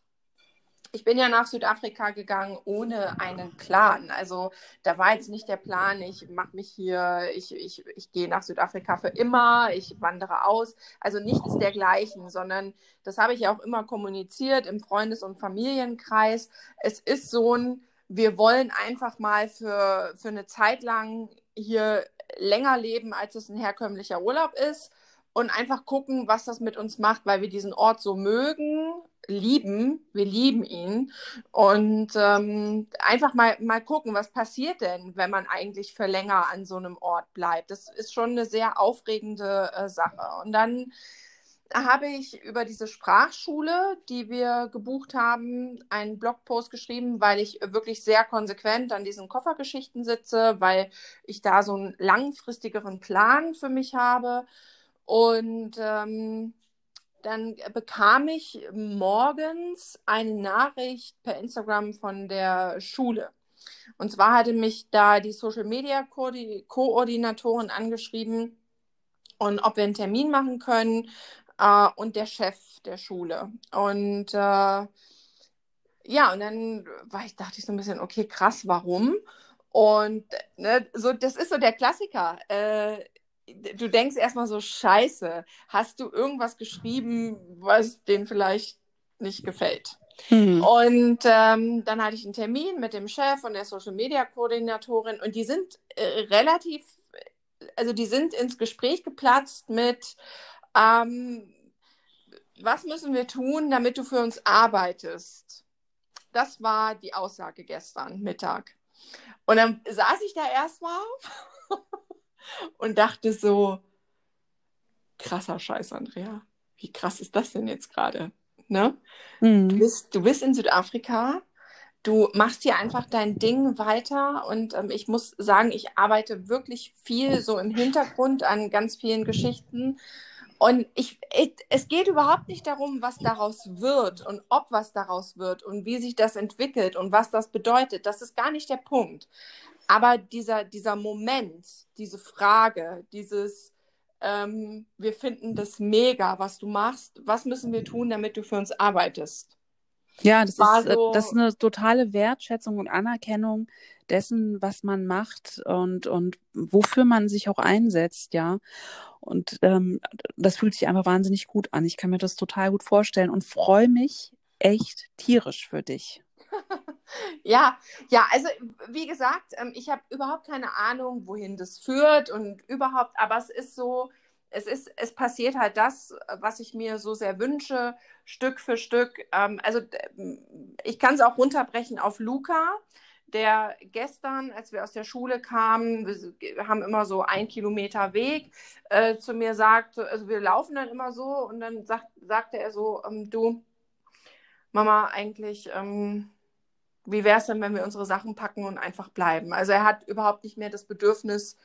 ich bin ja nach Südafrika gegangen ohne einen Plan. Also da war jetzt nicht der Plan, ich mache mich hier, ich, ich, ich gehe nach Südafrika für immer, ich wandere aus. Also nichts dergleichen, sondern das habe ich ja auch immer kommuniziert im Freundes- und Familienkreis. Es ist so ein, wir wollen einfach mal für, für eine Zeit lang hier länger leben, als es ein herkömmlicher Urlaub ist und einfach gucken, was das mit uns macht, weil wir diesen Ort so mögen, lieben, wir lieben ihn und ähm, einfach mal, mal gucken, was passiert denn, wenn man eigentlich für länger an so einem Ort bleibt. Das ist schon eine sehr aufregende äh, Sache. Und dann habe ich über diese Sprachschule, die wir gebucht haben, einen Blogpost geschrieben, weil ich wirklich sehr konsequent an diesen Koffergeschichten sitze, weil ich da so einen langfristigeren Plan für mich habe und ähm, dann bekam ich morgens eine Nachricht per Instagram von der Schule. Und zwar hatte mich da die Social Media Koordinatorin angeschrieben und ob wir einen Termin machen können äh, und der Chef der Schule. Und äh, ja, und dann war ich, dachte ich so ein bisschen, okay, krass, warum? Und ne, so, das ist so der Klassiker. Äh, du denkst erstmal so, scheiße, hast du irgendwas geschrieben, was denen vielleicht nicht gefällt? Mhm. Und ähm, dann hatte ich einen Termin mit dem Chef und der Social Media Koordinatorin und die sind äh, relativ, also die sind ins Gespräch geplatzt mit, ähm, was müssen wir tun, damit du für uns arbeitest? Das war die Aussage gestern Mittag. Und dann saß ich da erstmal und dachte so, krasser Scheiß, Andrea. Wie krass ist das denn jetzt gerade? Ne? Mhm. Du, bist, du bist in Südafrika, du machst hier einfach dein Ding weiter und ähm, ich muss sagen, ich arbeite wirklich viel so im Hintergrund an ganz vielen Geschichten. Und ich, ich, es geht überhaupt nicht darum, was daraus wird und ob was daraus wird und wie sich das entwickelt und was das bedeutet. Das ist gar nicht der Punkt. Aber dieser, dieser Moment, diese Frage, dieses, ähm, wir finden das mega, was du machst, was müssen wir tun, damit du für uns arbeitest? Ja, das ist, äh, so, das ist eine totale Wertschätzung und Anerkennung dessen, was man macht und, und wofür man sich auch einsetzt, ja. Und ähm, das fühlt sich einfach wahnsinnig gut an. Ich kann mir das total gut vorstellen und freue mich echt tierisch für dich. ja, ja, also wie gesagt, ähm, ich habe überhaupt keine Ahnung, wohin das führt und überhaupt, aber es ist so, es ist, es passiert halt das, was ich mir so sehr wünsche, Stück für Stück. Ähm, also ich kann es auch runterbrechen auf Luca, der gestern, als wir aus der Schule kamen, wir haben immer so ein Kilometer Weg, äh, zu mir sagt, also wir laufen dann immer so und dann sagt, sagte er so, ähm, du, Mama, eigentlich, ähm, wie wäre es denn, wenn wir unsere Sachen packen und einfach bleiben? Also er hat überhaupt nicht mehr das Bedürfnis,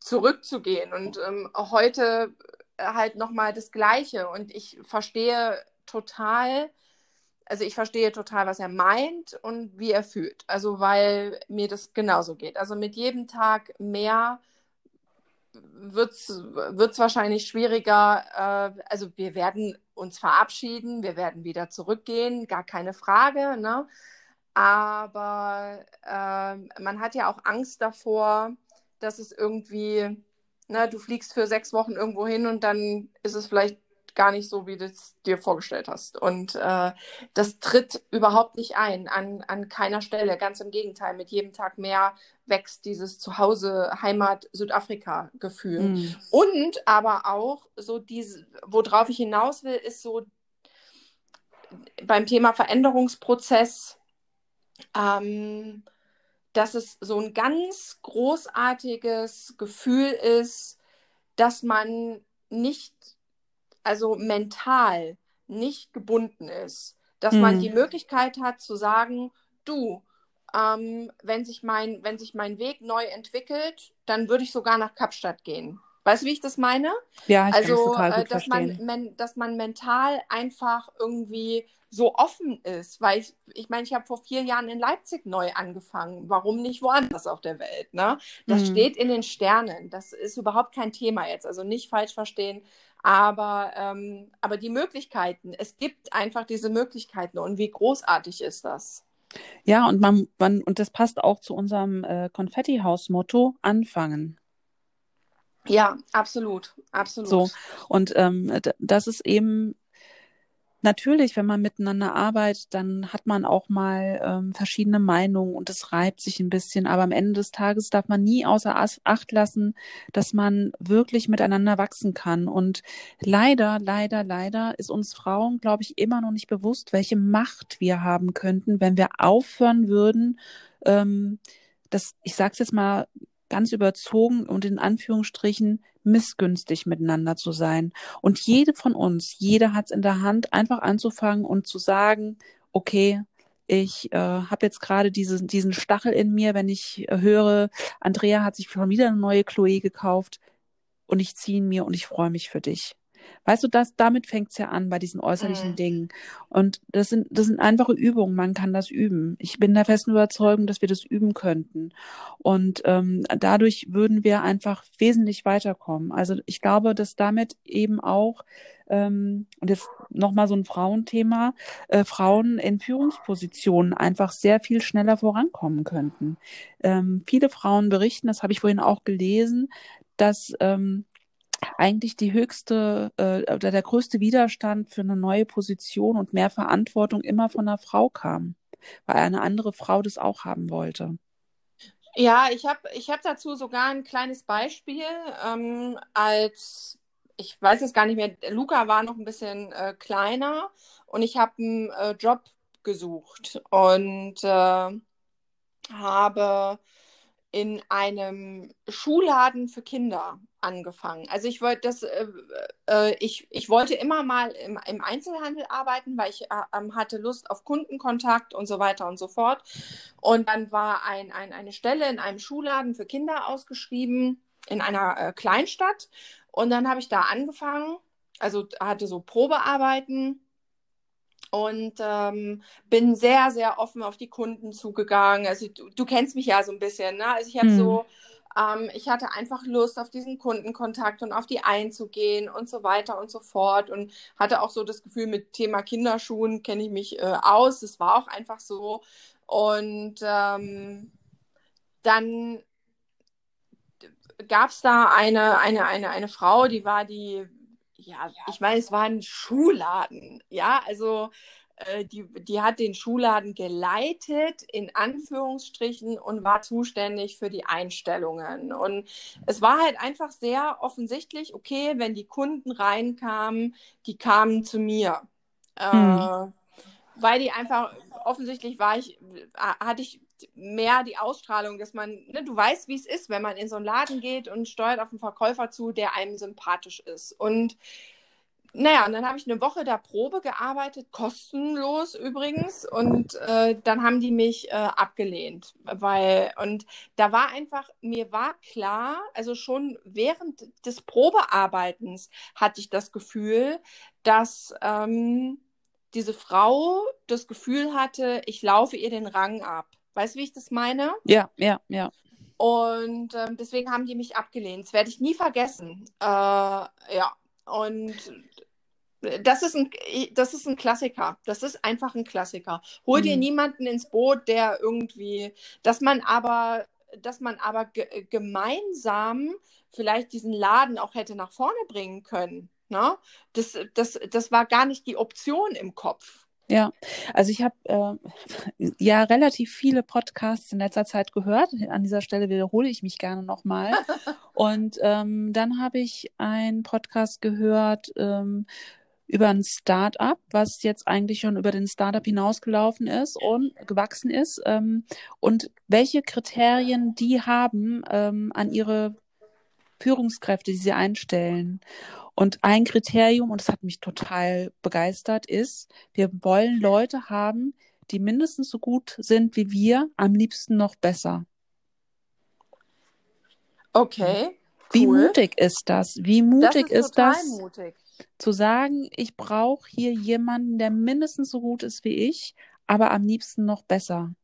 zurückzugehen. Und ähm, heute halt nochmal das Gleiche. Und ich verstehe total, also ich verstehe total, was er meint und wie er fühlt. Also weil mir das genauso geht. Also mit jedem Tag mehr wird es wahrscheinlich schwieriger. Äh, also wir werden uns verabschieden, wir werden wieder zurückgehen, gar keine Frage. Ne? Aber äh, man hat ja auch Angst davor, dass es irgendwie, na, du fliegst für sechs Wochen irgendwo hin und dann ist es vielleicht gar nicht so, wie du es dir vorgestellt hast. Und äh, das tritt überhaupt nicht ein, an, an keiner Stelle. Ganz im Gegenteil, mit jedem Tag mehr wächst dieses Zuhause, Heimat, Südafrika-Gefühl. Mhm. Und aber auch so diese, worauf ich hinaus will, ist so beim Thema Veränderungsprozess, ähm, dass es so ein ganz großartiges Gefühl ist, dass man nicht, also mental nicht gebunden ist, dass mhm. man die Möglichkeit hat zu sagen, du, ähm, wenn, sich mein, wenn sich mein Weg neu entwickelt, dann würde ich sogar nach Kapstadt gehen. Weißt du, wie ich das meine? Ja, ich also, total gut äh, dass, man, man, dass man mental einfach irgendwie so offen ist, weil ich, ich meine, ich habe vor vier Jahren in Leipzig neu angefangen. Warum nicht woanders auf der Welt? Ne? Das mhm. steht in den Sternen. Das ist überhaupt kein Thema jetzt. Also nicht falsch verstehen. Aber, ähm, aber die Möglichkeiten, es gibt einfach diese Möglichkeiten. Und wie großartig ist das? Ja, und man, man und das passt auch zu unserem äh, Konfetti-Haus-Motto: Anfangen. Ja, absolut, absolut. So, und ähm, das ist eben natürlich, wenn man miteinander arbeitet, dann hat man auch mal ähm, verschiedene Meinungen und es reibt sich ein bisschen. Aber am Ende des Tages darf man nie außer Acht lassen, dass man wirklich miteinander wachsen kann. Und leider, leider, leider ist uns Frauen, glaube ich, immer noch nicht bewusst, welche Macht wir haben könnten, wenn wir aufhören würden, ähm, das, ich sage es jetzt mal ganz überzogen und in Anführungsstrichen missgünstig miteinander zu sein. Und jede von uns, jede hat es in der Hand, einfach anzufangen und zu sagen, okay, ich äh, habe jetzt gerade diese, diesen Stachel in mir, wenn ich äh, höre, Andrea hat sich schon wieder eine neue Chloe gekauft und ich ziehe ihn mir und ich freue mich für dich. Weißt du, das, damit fängt's ja an bei diesen äußerlichen mhm. Dingen. Und das sind, das sind einfache Übungen, man kann das üben. Ich bin der festen Überzeugung, dass wir das üben könnten. Und ähm, dadurch würden wir einfach wesentlich weiterkommen. Also ich glaube, dass damit eben auch ähm, und jetzt nochmal so ein Frauenthema, äh, Frauen in Führungspositionen einfach sehr viel schneller vorankommen könnten. Ähm, viele Frauen berichten, das habe ich vorhin auch gelesen, dass ähm, eigentlich die höchste äh, oder der größte Widerstand für eine neue Position und mehr Verantwortung immer von einer Frau kam, weil eine andere Frau das auch haben wollte. Ja, ich habe ich hab dazu sogar ein kleines Beispiel. Ähm, als, ich weiß es gar nicht mehr, Luca war noch ein bisschen äh, kleiner und ich habe einen äh, Job gesucht. Und äh, habe in einem Schuhladen für Kinder angefangen. Also ich wollte das, äh, äh, ich, ich wollte immer mal im, im Einzelhandel arbeiten, weil ich äh, ähm, hatte Lust auf Kundenkontakt und so weiter und so fort. Und dann war ein, ein, eine Stelle in einem Schuhladen für Kinder ausgeschrieben in einer äh, Kleinstadt. Und dann habe ich da angefangen, also hatte so Probearbeiten und ähm, bin sehr, sehr offen auf die Kunden zugegangen. Also du, du kennst mich ja so ein bisschen, ne? Also ich habe hm. so, ähm, ich hatte einfach Lust auf diesen Kundenkontakt und auf die einzugehen und so weiter und so fort und hatte auch so das Gefühl, mit Thema Kinderschuhen kenne ich mich äh, aus. Das war auch einfach so. Und ähm, dann gab es da eine, eine, eine, eine Frau, die war die ja, ich meine, es war ein Schuhladen. Ja, also äh, die, die hat den Schuhladen geleitet, in Anführungsstrichen, und war zuständig für die Einstellungen. Und es war halt einfach sehr offensichtlich, okay, wenn die Kunden reinkamen, die kamen zu mir. Hm. Äh, weil die einfach, offensichtlich war ich, hatte ich mehr die Ausstrahlung, dass man, ne, du weißt, wie es ist, wenn man in so einen Laden geht und steuert auf einen Verkäufer zu, der einem sympathisch ist. Und naja, und dann habe ich eine Woche da Probe gearbeitet, kostenlos übrigens, und äh, dann haben die mich äh, abgelehnt, weil, und da war einfach, mir war klar, also schon während des Probearbeitens hatte ich das Gefühl, dass ähm, diese Frau das Gefühl hatte, ich laufe ihr den Rang ab. Weißt du, wie ich das meine? Ja, ja, ja. Und ähm, deswegen haben die mich abgelehnt. Das werde ich nie vergessen. Äh, ja, und das ist, ein, das ist ein Klassiker. Das ist einfach ein Klassiker. Hol dir mhm. niemanden ins Boot, der irgendwie, dass man aber, dass man aber ge gemeinsam vielleicht diesen Laden auch hätte nach vorne bringen können. Ne? Das, das, das war gar nicht die Option im Kopf. Ja, also ich habe äh, ja relativ viele Podcasts in letzter Zeit gehört. An dieser Stelle wiederhole ich mich gerne nochmal. Und ähm, dann habe ich einen Podcast gehört ähm, über ein Startup, was jetzt eigentlich schon über den Startup hinausgelaufen ist und gewachsen ist. Ähm, und welche Kriterien die haben ähm, an ihre Führungskräfte, die sie einstellen. Und ein Kriterium, und das hat mich total begeistert, ist, wir wollen Leute haben, die mindestens so gut sind wie wir, am liebsten noch besser. Okay. Cool. Wie mutig ist das? Wie mutig das ist, ist das? Mutig. Zu sagen, ich brauche hier jemanden, der mindestens so gut ist wie ich, aber am liebsten noch besser.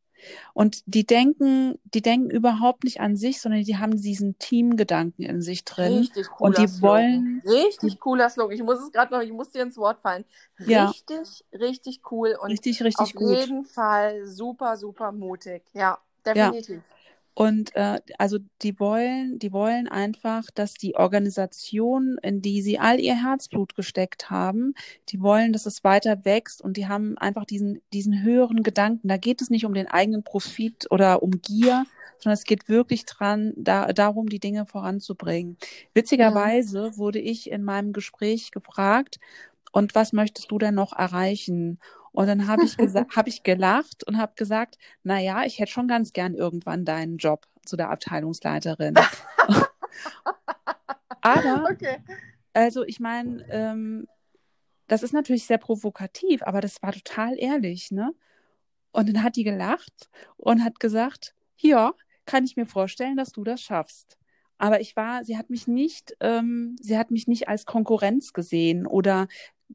Und die denken, die denken überhaupt nicht an sich, sondern die haben diesen Teamgedanken in sich drin. Richtig cooler Und die Slogan. wollen. Richtig cooler Slogan. Ich muss es gerade noch, ich muss dir ins Wort fallen. Richtig, ja. richtig cool und richtig, richtig auf gut. jeden Fall super, super mutig. Ja, definitiv. Ja. Und äh, also die wollen, die wollen einfach, dass die Organisation, in die sie all ihr Herzblut gesteckt haben, die wollen, dass es weiter wächst und die haben einfach diesen, diesen höheren Gedanken. Da geht es nicht um den eigenen Profit oder um Gier, sondern es geht wirklich dran, da, darum, die Dinge voranzubringen. Witzigerweise ja. wurde ich in meinem Gespräch gefragt, und was möchtest du denn noch erreichen? Und dann habe ich gesagt, habe ich gelacht und habe gesagt, na ja, ich hätte schon ganz gern irgendwann deinen Job zu der Abteilungsleiterin. aber, okay. also ich meine, ähm, das ist natürlich sehr provokativ, aber das war total ehrlich, ne? Und dann hat die gelacht und hat gesagt, ja, kann ich mir vorstellen, dass du das schaffst. Aber ich war, sie hat mich nicht, ähm, sie hat mich nicht als Konkurrenz gesehen oder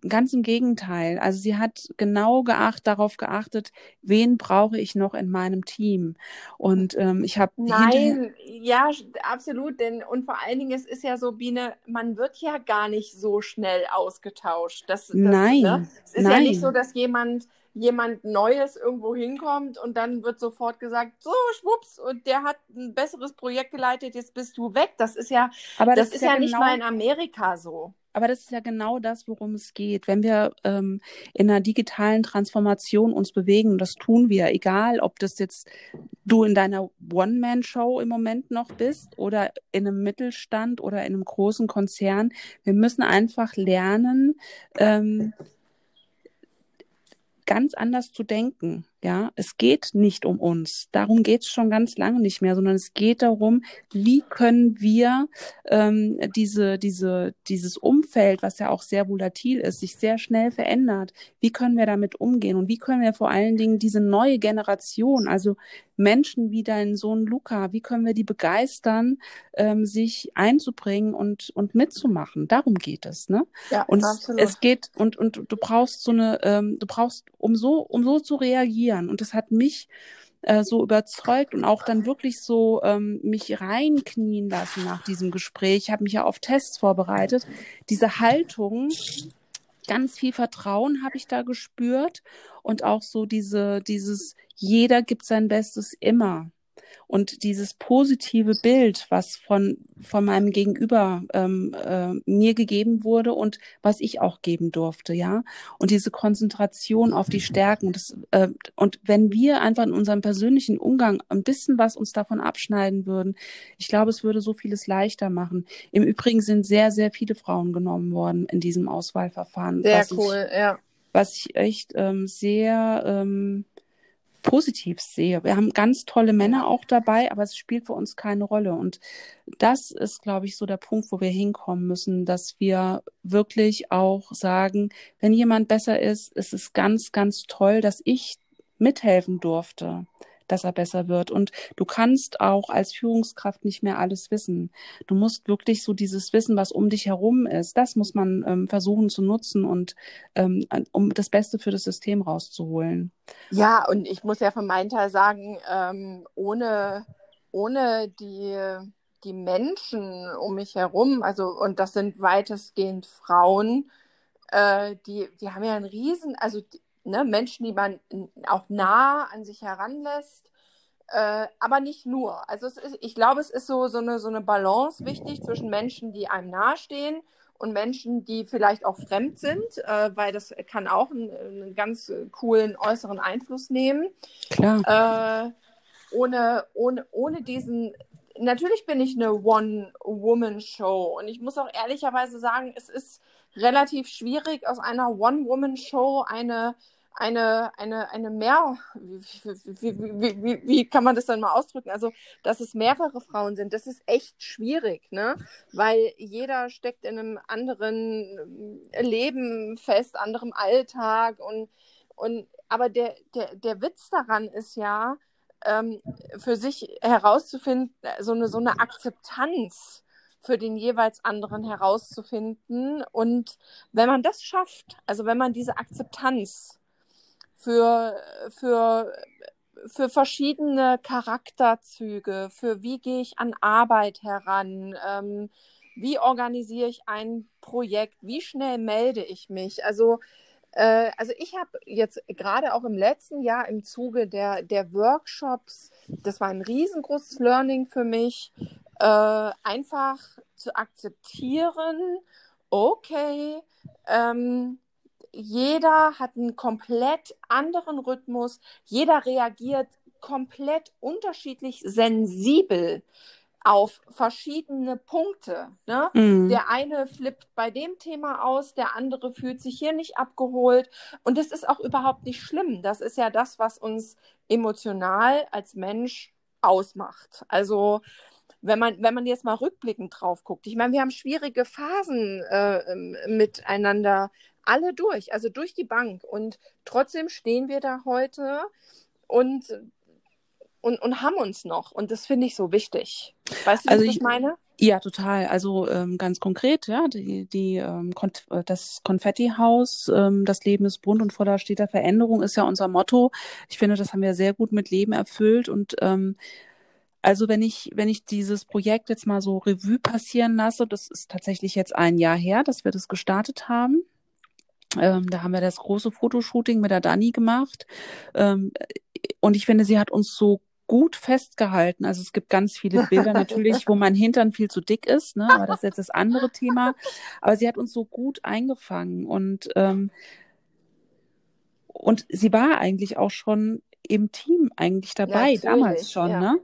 Ganz im Gegenteil. Also sie hat genau geacht, darauf geachtet, wen brauche ich noch in meinem Team. Und ähm, ich habe Nein, ja, absolut. Denn und vor allen Dingen, es ist ja so, Biene, man wird ja gar nicht so schnell ausgetauscht. Das, das nein. Ne? Es ist nein. ja nicht so, dass jemand jemand Neues irgendwo hinkommt und dann wird sofort gesagt, so schwupps, und der hat ein besseres Projekt geleitet, jetzt bist du weg. Das ist ja, Aber das, das ist, ja, ja genau, nicht mal in Amerika so. Aber das ist ja genau das, worum es geht. Wenn wir ähm, in einer digitalen Transformation uns bewegen, das tun wir, egal ob das jetzt du in deiner One-Man-Show im Moment noch bist oder in einem Mittelstand oder in einem großen Konzern, wir müssen einfach lernen, ähm, ganz anders zu denken. Ja, es geht nicht um uns. Darum geht es schon ganz lange nicht mehr, sondern es geht darum, wie können wir ähm, diese, diese, dieses Umfeld, was ja auch sehr volatil ist, sich sehr schnell verändert, wie können wir damit umgehen und wie können wir vor allen Dingen diese neue Generation, also Menschen wie dein Sohn Luca, wie können wir die begeistern, ähm, sich einzubringen und, und mitzumachen? Darum geht es, ne? Ja, und absolut. es geht, und, und du brauchst so eine, ähm, du brauchst, um so, um so zu reagieren. Und das hat mich äh, so überzeugt und auch dann wirklich so ähm, mich reinknien lassen nach diesem Gespräch. Ich habe mich ja auf Tests vorbereitet. Diese Haltung, ganz viel Vertrauen habe ich da gespürt und auch so diese, dieses, jeder gibt sein Bestes immer. Und dieses positive Bild, was von, von meinem Gegenüber ähm, äh, mir gegeben wurde und was ich auch geben durfte, ja. Und diese Konzentration auf die Stärken. Das, äh, und wenn wir einfach in unserem persönlichen Umgang ein bisschen was uns davon abschneiden würden, ich glaube, es würde so vieles leichter machen. Im Übrigen sind sehr, sehr viele Frauen genommen worden in diesem Auswahlverfahren. Sehr cool, ich, ja. Was ich echt ähm, sehr ähm, positiv sehe. Wir haben ganz tolle Männer auch dabei, aber es spielt für uns keine Rolle. Und das ist, glaube ich, so der Punkt, wo wir hinkommen müssen, dass wir wirklich auch sagen, wenn jemand besser ist, ist es ganz, ganz toll, dass ich mithelfen durfte dass er besser wird. Und du kannst auch als Führungskraft nicht mehr alles wissen. Du musst wirklich so dieses Wissen, was um dich herum ist, das muss man ähm, versuchen zu nutzen und ähm, um das Beste für das System rauszuholen. Ja, und ich muss ja von meinem Teil sagen, ähm, ohne, ohne die, die Menschen um mich herum, also und das sind weitestgehend Frauen, äh, die, die haben ja einen riesen, also die, ne, Menschen, die man auch nah an sich heranlässt, äh, aber nicht nur. Also ist, ich glaube, es ist so, so, eine, so eine Balance wichtig zwischen Menschen, die einem nahestehen und Menschen, die vielleicht auch fremd sind, äh, weil das kann auch einen, einen, ganz coolen äußeren Einfluss nehmen. Klar. Äh, ohne, ohne, ohne diesen, natürlich bin ich eine One-Woman-Show und ich muss auch ehrlicherweise sagen, es ist relativ schwierig, aus einer One-Woman-Show eine eine, eine, eine mehr, wie, wie, wie, wie, kann man das dann mal ausdrücken? Also, dass es mehrere Frauen sind, das ist echt schwierig, ne? Weil jeder steckt in einem anderen Leben fest, anderem Alltag und, und aber der, der, der Witz daran ist ja, ähm, für sich herauszufinden, so eine, so eine Akzeptanz für den jeweils anderen herauszufinden. Und wenn man das schafft, also wenn man diese Akzeptanz für, für, für verschiedene Charakterzüge, für wie gehe ich an Arbeit heran, ähm, wie organisiere ich ein Projekt, wie schnell melde ich mich. Also, äh, also ich habe jetzt gerade auch im letzten Jahr im Zuge der, der Workshops, das war ein riesengroßes Learning für mich, äh, einfach zu akzeptieren, okay, ähm, jeder hat einen komplett anderen Rhythmus, jeder reagiert komplett unterschiedlich sensibel auf verschiedene Punkte. Ne? Mhm. Der eine flippt bei dem Thema aus, der andere fühlt sich hier nicht abgeholt. Und das ist auch überhaupt nicht schlimm. Das ist ja das, was uns emotional als Mensch ausmacht. Also wenn man, wenn man jetzt mal rückblickend drauf guckt, ich meine, wir haben schwierige Phasen äh, miteinander alle durch, also durch die Bank. Und trotzdem stehen wir da heute und, und, und haben uns noch. Und das finde ich so wichtig. Weißt du, also was ich, ich meine? Ja, total. Also ähm, ganz konkret, ja, die, die ähm, Konf äh, das Konfettihaus, ähm, das Leben ist bunt und voller steter Veränderung ist ja unser Motto. Ich finde, das haben wir sehr gut mit Leben erfüllt und ähm, also wenn ich, wenn ich dieses Projekt jetzt mal so Revue passieren lasse, das ist tatsächlich jetzt ein Jahr her, dass wir das gestartet haben. Ähm, da haben wir das große Fotoshooting mit der Dani gemacht. Ähm, und ich finde, sie hat uns so gut festgehalten. Also es gibt ganz viele Bilder natürlich, wo mein Hintern viel zu dick ist, ne? aber das ist jetzt das andere Thema. Aber sie hat uns so gut eingefangen und ähm, und sie war eigentlich auch schon im Team eigentlich dabei, ja, damals schon, ja. ne?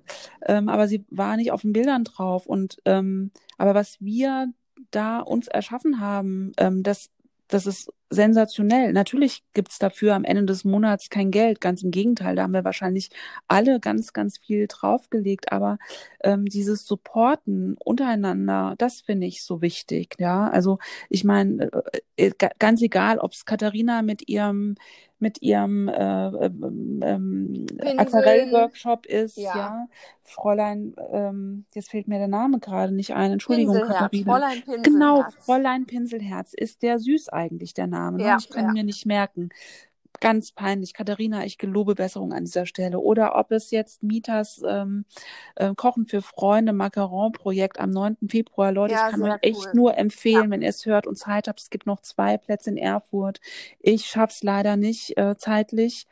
Ähm, aber sie war nicht auf den Bildern drauf. Und ähm, aber was wir da uns erschaffen haben, ähm, das das ist sensationell. Natürlich gibt's dafür am Ende des Monats kein Geld. Ganz im Gegenteil, da haben wir wahrscheinlich alle ganz, ganz viel draufgelegt. Aber ähm, dieses Supporten untereinander, das finde ich so wichtig. Ja, also ich meine, äh, äh ganz egal, ob es Katharina mit ihrem mit ihrem äh, ähm, ähm Aquarell-Workshop ist, ja. ja. Fräulein, ähm, jetzt fehlt mir der Name gerade nicht ein, Entschuldigung. Katharina. Fräulein Pinselherz. Genau, Fräulein Pinselherz. Ist der süß eigentlich, der Name? Ne? Ja, ich kann ja. mir nicht merken. Ganz peinlich. Katharina, ich gelobe Besserung an dieser Stelle. Oder ob es jetzt Mitas ähm, äh, Kochen für Freunde Macaron-Projekt am 9. Februar, Leute, Ja, ich kann euch echt cool. nur empfehlen, Ja. wenn ihr es hört und Zeit habt. Es gibt noch zwei Plätze in Erfurt. Ich schaff's leider nicht äh, zeitlich.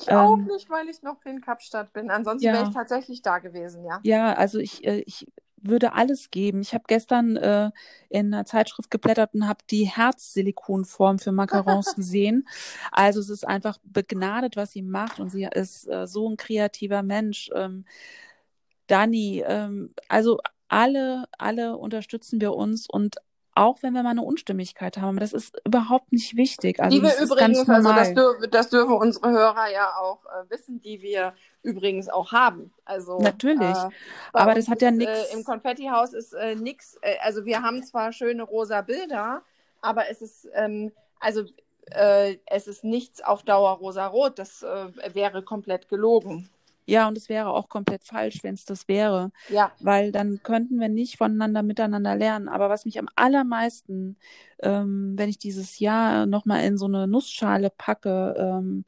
Ich auch Ähm, nicht, weil ich noch in Kapstadt bin. Ansonsten ja. wäre ich tatsächlich da gewesen, ja. Ja, also ich, äh, ich würde alles geben. Ich habe gestern äh, in einer Zeitschrift geblättert und habe die Herzsilikonform für Macarons gesehen. Also es ist einfach begnadet, was sie macht und sie ist äh, so ein kreativer Mensch. Ähm, Dani, ähm, also alle, alle unterstützen wir uns und auch wenn wir mal eine Unstimmigkeit haben, aber das ist überhaupt nicht wichtig. Also die wir das ist übrigens, also das, dür das dürfen unsere Hörer ja auch äh, wissen, die wir übrigens auch haben. Also Natürlich. Äh, Aber das hat ja nix- Äh, Im Konfettihaus ist äh, nix. Äh, also wir haben zwar schöne rosa Bilder, aber es ist ähm, also äh, es ist nichts auf Dauer rosa-rot. Das äh, wäre komplett gelogen. Ja, und es wäre auch komplett falsch, wenn es das wäre. Ja, weil dann könnten wir nicht voneinander miteinander lernen. Aber was mich am allermeisten, ähm, wenn ich dieses Jahr nochmal in so eine Nussschale packe, ähm,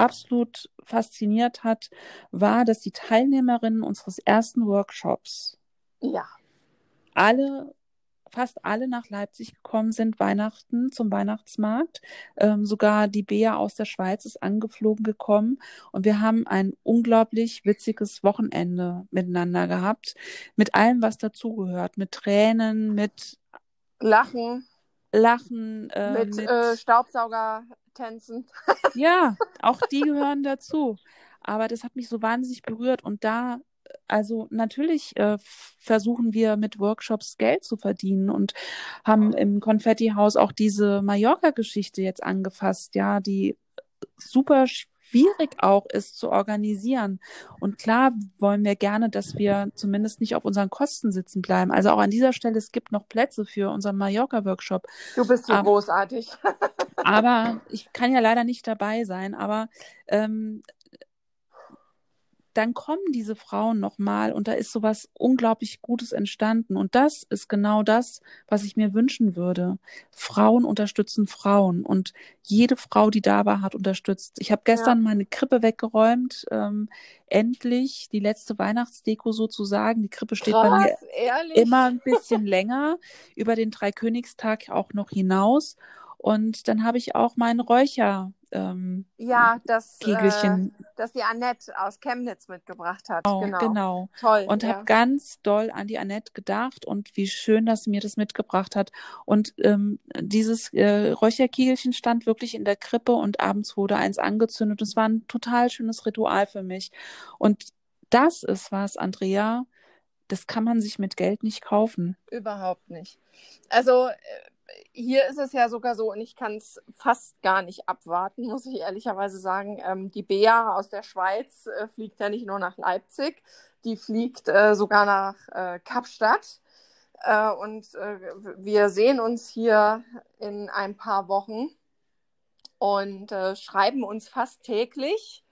absolut fasziniert hat, war, dass die Teilnehmerinnen unseres ersten Workshops ja. alle, fast alle nach Leipzig gekommen sind, Weihnachten zum Weihnachtsmarkt. Ähm, sogar die Bea aus der Schweiz ist angeflogen gekommen und wir haben ein unglaublich witziges Wochenende miteinander gehabt, mit allem, was dazugehört, mit Tränen, mit Lachen Lachen, äh, mit, mit äh, Staubsaugertänzen. Ja, auch die gehören dazu. Aber das hat mich so wahnsinnig berührt. Und da, also natürlich äh, versuchen wir mit Workshops Geld zu verdienen und haben im Konfettihaus auch diese Mallorca-Geschichte jetzt angefasst, ja, die super schwierig auch ist zu organisieren. Und klar wollen wir gerne, dass wir zumindest nicht auf unseren Kosten sitzen bleiben. Also auch an dieser Stelle, es gibt noch Plätze für unseren Mallorca-Workshop. Du bist so Aber- großartig. Aber ich kann ja leider nicht dabei sein. Aber ähm, dann kommen diese Frauen nochmal und da ist sowas unglaublich Gutes entstanden. Und das ist genau das, was ich mir wünschen würde. Frauen unterstützen Frauen und jede Frau, die da war, hat unterstützt. Ich habe gestern meine Krippe weggeräumt. Ähm, endlich die letzte Weihnachtsdeko sozusagen. Die Krippe steht bei mir Krass, ehrlich. immer ein bisschen länger, über den Dreikönigstag auch noch hinaus. Und dann habe ich auch meinen Räucher ähm, Ja, das, äh, Kegelchen das die Annette aus Chemnitz mitgebracht hat. genau, Genau. genau. Toll. Und ja. habe ganz doll an die Annette gedacht und wie schön, dass sie mir das mitgebracht hat. Und ähm, dieses äh, Räucherkegelchen stand wirklich in der Krippe und abends wurde eins angezündet. Es war ein total schönes Ritual für mich. Und das ist was, Andrea, das kann man sich mit Geld nicht kaufen. Überhaupt nicht. Also äh, hier ist es ja sogar so, und ich kann es fast gar nicht abwarten, muss ich ehrlicherweise sagen. Ähm, die Bea aus der Schweiz äh, fliegt ja nicht nur nach Leipzig, die fliegt äh, sogar nach äh, Kapstadt. Äh, und äh, wir sehen uns hier in ein paar Wochen und äh, schreiben uns fast täglich.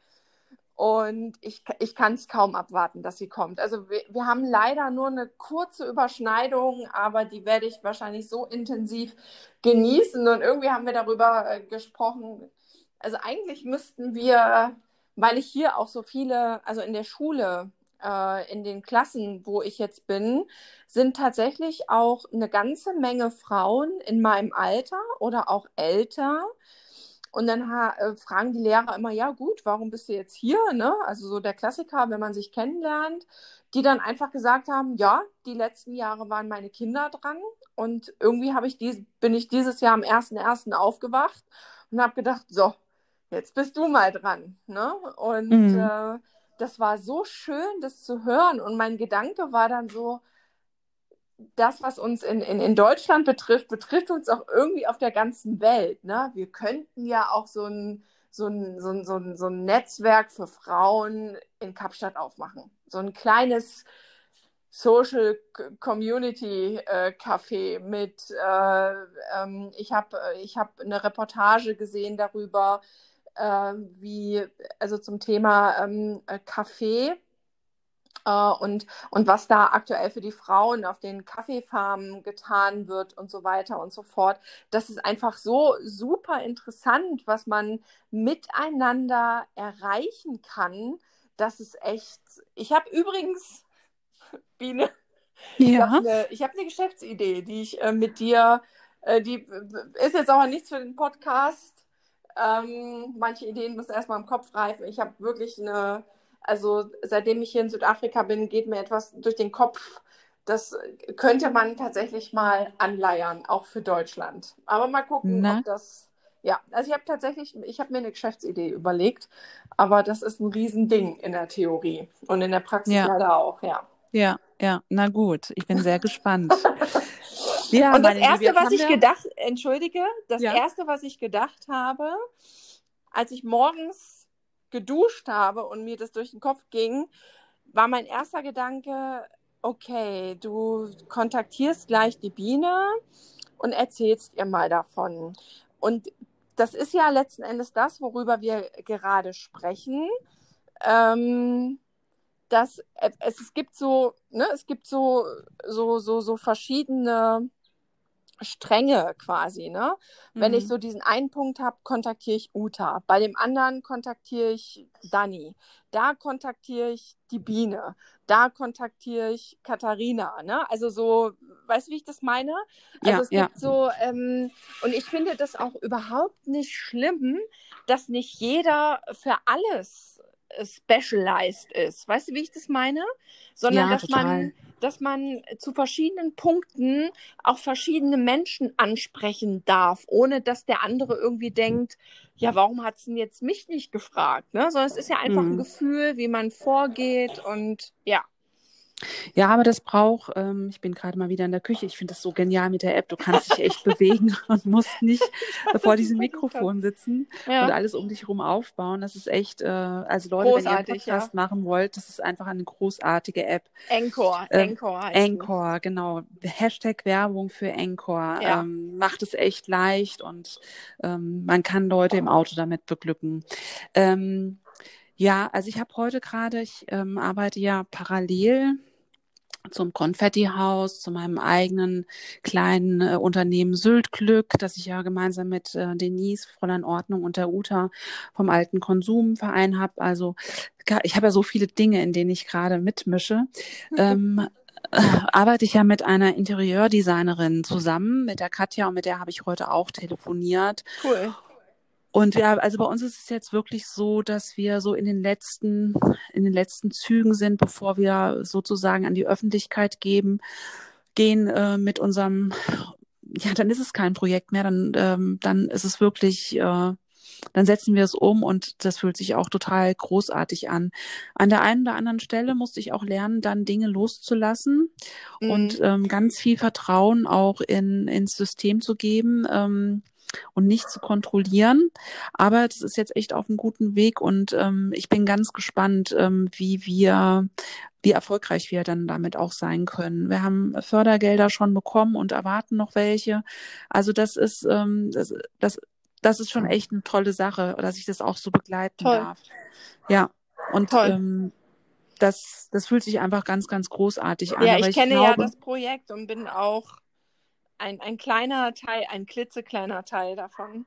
Und ich, ich kann es kaum abwarten, dass sie kommt. Also wir, wir haben leider nur eine kurze Überschneidung, aber die werde ich wahrscheinlich so intensiv genießen. Und irgendwie haben wir darüber äh, gesprochen. Also eigentlich müssten wir, weil ich hier auch so viele, also in der Schule, äh, in den Klassen, wo ich jetzt bin, sind tatsächlich auch eine ganze Menge Frauen in meinem Alter oder auch älter. Und dann äh, fragen die Lehrer immer, ja gut, warum bist du jetzt hier? Ne? Also so der Klassiker, wenn man sich kennenlernt, die dann einfach gesagt haben, ja, die letzten Jahre waren meine Kinder dran und irgendwie habe ich dies, bin ich dieses Jahr am 1.1. aufgewacht und habe gedacht, so, jetzt bist du mal dran. Ne? Und Mhm. äh, das war so schön, das zu hören. Und mein Gedanke war dann so, das, was uns in, in, in Deutschland betrifft, betrifft uns auch irgendwie auf der ganzen Welt. Ne? Wir könnten ja auch so ein, so, ein, so, ein, so, ein, so ein Netzwerk für Frauen in Kapstadt aufmachen. So ein kleines Social Community äh, Café mit, äh, ähm, ich habe ich hab eine Reportage gesehen darüber, äh, wie, also zum Thema ähm, Kaffee äh, und, und was da aktuell für die Frauen auf den Kaffeefarmen getan wird und so weiter und so fort. Das ist einfach so super interessant, was man miteinander erreichen kann. Das ist echt. Ich habe übrigens, Biene, ja. ich habe eine, hab eine Geschäftsidee, die ich äh, mit dir, äh, die ist jetzt aber nichts für den Podcast. Ähm, manche Ideen müssen erstmal im Kopf reifen. Ich habe wirklich eine, also seitdem ich hier in Südafrika bin, geht mir etwas durch den Kopf. Das könnte man tatsächlich mal anleiern, auch für Deutschland. Aber mal gucken, Na? ob das. Ja, also ich habe tatsächlich, ich habe mir eine Geschäftsidee überlegt, aber das ist ein Riesending in der Theorie und in der Praxis ja. leider auch, ja. Ja, ja, na gut, ich bin sehr gespannt. ja, und das Erste, Liebe, was ich wir... gedacht, entschuldige, das ja? Erste, was ich gedacht habe, als ich morgens geduscht habe und mir das durch den Kopf ging, war mein erster Gedanke, okay, du kontaktierst gleich die Biene und erzählst ihr mal davon. Und das ist ja letzten Endes das, worüber wir gerade sprechen. Ähm, dass es, es gibt so, ne, es gibt so, so, so, so verschiedene Stränge quasi, ne? Mhm. Wenn ich mhm. so diesen einen Punkt habe, kontaktiere ich Uta. Bei dem anderen kontaktiere ich Dani. Da kontaktiere ich die Biene. Da kontaktiere ich Katharina, ne? Also so, weißt du, wie ich das meine? Also ja, es gibt ja. so, ähm, und ich finde das auch überhaupt nicht schlimm, dass nicht jeder für alles specialized ist. Weißt du, wie ich das meine? Sondern ja, dass total. man dass man zu verschiedenen Punkten auch verschiedene Menschen ansprechen darf, ohne dass der andere irgendwie denkt, ja, warum hat es denn jetzt mich nicht gefragt? Ne? Sondern es ist ja einfach mhm. ein Gefühl, wie man vorgeht und ja. Ja, aber das braucht, ähm, ich bin gerade mal wieder in der Küche, ich finde das so genial mit der App, du kannst dich echt bewegen und musst nicht vor diesem Mikrofon sitzen ja. und alles um dich herum aufbauen. Das ist echt, äh, also Leute, Großartig, wenn ihr einen Podcast ja. machen wollt, das ist einfach eine großartige App. Encore, äh, Encore Encore, genau. Hashtag Werbung für Encore. Ja. Ähm, macht es echt leicht und ähm, man kann Leute im Auto damit beglücken. Ähm, ja, also ich habe heute gerade, ich ähm, arbeite ja parallel zum Konfettihaus, zu meinem eigenen kleinen äh, Unternehmen Syltglück, das ich ja gemeinsam mit äh, Denise, Fräulein Ordnung und der Uta vom alten Konsumverein habe. Also ich habe ja so viele Dinge, in denen ich gerade mitmische. ähm, äh, arbeite ich ja mit einer Interieurdesignerin zusammen, mit der Katja und mit der habe ich heute auch telefoniert. Cool. Und ja, also bei uns ist es jetzt wirklich so, dass wir so in den letzten, in den letzten Zügen sind, bevor wir sozusagen an die Öffentlichkeit geben, gehen äh, mit unserem, ja, dann ist es kein Projekt mehr, dann, ähm, dann ist es wirklich, äh, dann setzen wir es um und das fühlt sich auch total großartig an. An der einen oder anderen Stelle musste ich auch lernen, dann Dinge loszulassen mhm. und ähm, ganz viel Vertrauen auch in, ins System zu geben. Ähm, und nicht zu kontrollieren. Aber das ist jetzt echt auf einem guten Weg und ähm, ich bin ganz gespannt, ähm, wie wir wie erfolgreich wir dann damit auch sein können. Wir haben Fördergelder schon bekommen und erwarten noch welche. Also das ist ähm, das, das das ist schon echt eine tolle Sache, dass ich das auch so begleiten Toll. darf. Ja, und ähm, das, das fühlt sich einfach ganz, ganz großartig an. Ja, ich kenne ich glaube, ja das Projekt und bin auch ein, ein kleiner Teil, ein klitzekleiner Teil davon.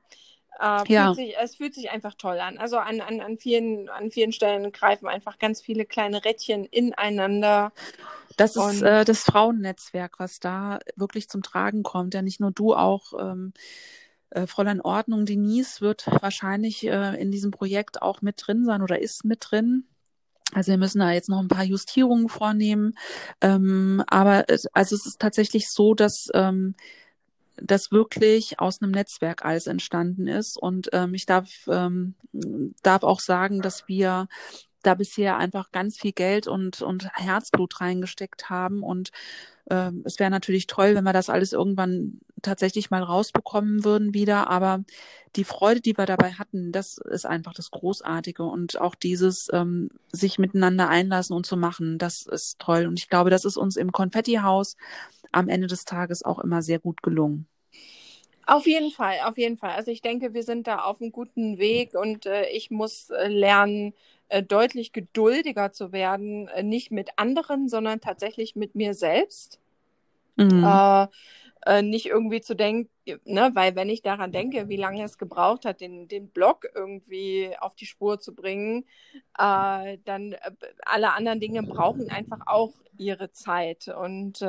Äh, ja. Fühlt sich, es fühlt sich einfach toll an. Also an, an, an, vielen, an vielen Stellen greifen einfach ganz viele kleine Rädchen ineinander. Das ist äh, das Frauennetzwerk, was da wirklich zum Tragen kommt. Ja, nicht nur du, auch ähm, äh, Fräulein Ordnung Denise wird wahrscheinlich äh, in diesem Projekt auch mit drin sein oder ist mit drin. Also wir müssen da jetzt noch ein paar Justierungen vornehmen. Ähm, aber also es ist tatsächlich so, dass ähm, das wirklich aus einem Netzwerk alles entstanden ist. Und ähm, ich darf, ähm, darf auch sagen, dass wir da bisher einfach ganz viel Geld und, und Herzblut reingesteckt haben. Und äh, es wäre natürlich toll, wenn wir das alles irgendwann tatsächlich mal rausbekommen würden wieder. Aber die Freude, die wir dabei hatten, das ist einfach das Großartige. Und auch dieses ähm, sich miteinander einlassen und zu machen, das ist toll. Und ich glaube, das ist uns im Konfettihaus am Ende des Tages auch immer sehr gut gelungen. Auf jeden Fall, auf jeden Fall. Also ich denke, wir sind da auf einem guten Weg und äh, ich muss äh, lernen, äh, deutlich geduldiger zu werden, äh, nicht mit anderen, sondern tatsächlich mit mir selbst. Mhm. Äh, nicht irgendwie zu denken, ne, weil wenn ich daran denke, wie lange es gebraucht hat, den, den Blog irgendwie auf die Spur zu bringen, dann alle anderen Dinge brauchen einfach auch ihre Zeit. Und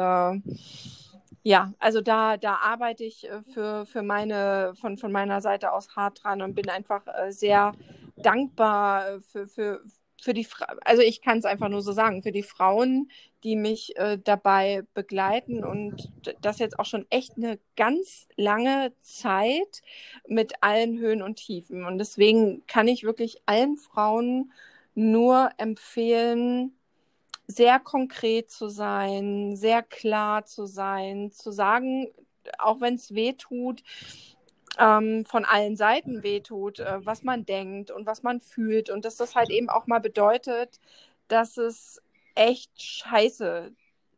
ja, also da, da arbeite ich äh, für, für meine, von, von meiner Seite aus hart dran und bin einfach äh, sehr dankbar für, für, für die, also ich kann es einfach nur so sagen, für die Frauen, die mich äh, dabei begleiten und das jetzt auch schon echt eine ganz lange Zeit mit allen Höhen und Tiefen. Und deswegen kann ich wirklich allen Frauen nur empfehlen, sehr konkret zu sein, sehr klar zu sein, zu sagen, auch wenn es weh tut, ähm, von allen Seiten wehtut, äh, was man denkt und was man fühlt und dass das halt eben auch mal bedeutet, dass es echt scheiße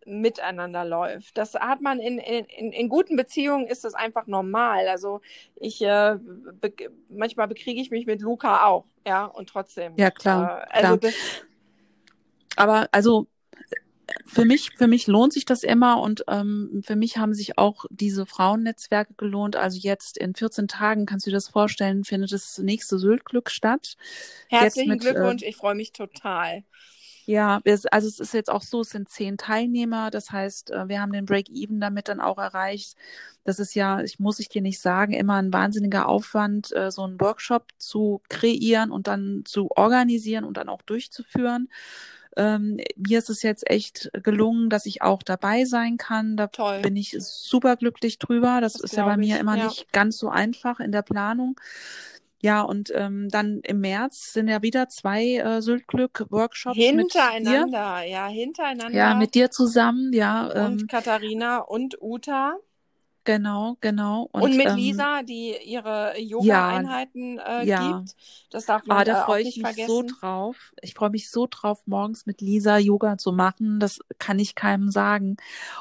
miteinander läuft. Das hat man in, in, in guten Beziehungen ist das einfach normal. Also ich äh, be manchmal bekriege ich mich mit Luca auch, ja, und trotzdem. Ja, klar. Äh, also klar. Aber also für mich, für mich lohnt sich das immer und ähm, für mich haben sich auch diese Frauennetzwerke gelohnt. Also jetzt in 14 Tagen, kannst du dir das vorstellen, findet das nächste Syltglück statt. Herzlichen mit, Glückwunsch, äh, ich freue mich total. Ja, also es ist jetzt auch so, es sind zehn Teilnehmer, das heißt, äh, wir haben den Break-Even damit dann auch erreicht. Das ist ja, ich muss ich dir nicht sagen, immer ein wahnsinniger Aufwand, äh, so einen Workshop zu kreieren und dann zu organisieren und dann auch durchzuführen. Ähm, mir ist es jetzt echt gelungen, dass ich auch dabei sein kann. Da Toll. bin ich super glücklich drüber. Das, das ist ja bei mir ich. immer ja. nicht ganz so einfach in der Planung. Ja, und ähm, dann im März sind ja wieder zwei äh, Syltglück-Workshops. Hintereinander, ja, hintereinander. Ja, mit dir zusammen, ja. Und ähm, Katharina und Uta. Genau, genau. Und, und mit ähm, Lisa, die ihre Yoga-Einheiten ja, äh, ja. gibt. Das darf man ah, da äh, freue ich mich vergessen. so drauf. Ich freue mich so drauf, morgens mit Lisa Yoga zu machen. Das kann ich keinem sagen.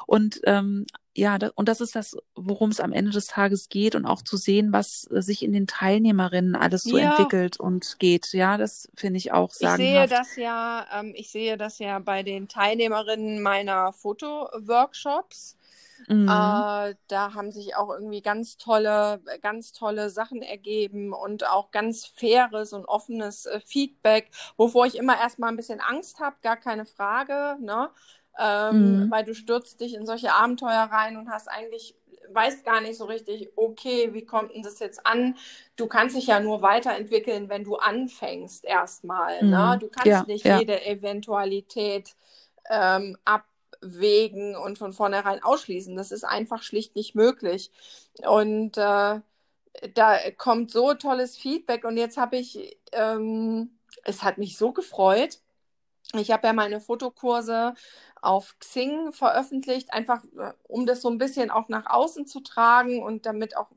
Und ähm, ja, das, und das ist das, worum es am Ende des Tages geht und auch zu sehen, was sich in den Teilnehmerinnen alles so ja. entwickelt und geht. Ja, das finde ich auch sagenhaft. Ich sehe das ja, ähm, ich sehe das ja bei den Teilnehmerinnen meiner Fotoworkshops. Mhm. Äh, da haben sich auch irgendwie ganz tolle, ganz tolle Sachen ergeben und auch ganz faires und offenes äh, Feedback, wovor ich immer erstmal ein bisschen Angst habe, gar keine Frage, ne? Ähm, mhm. Weil du stürzt dich in solche Abenteuer rein und hast eigentlich weißt gar nicht so richtig, okay, wie kommt denn das jetzt an? Du kannst dich ja nur weiterentwickeln, wenn du anfängst erstmal. Ne? Mhm. Ne? Du kannst ja, nicht ja. jede Eventualität ähm, ab abwägen und von vornherein ausschließen. Das ist einfach schlicht nicht möglich. Und äh, da kommt so tolles Feedback und jetzt habe ich, ähm, es hat mich so gefreut. Ich habe ja meine Fotokurse auf Xing veröffentlicht, einfach äh, um das so ein bisschen auch nach außen zu tragen und damit auch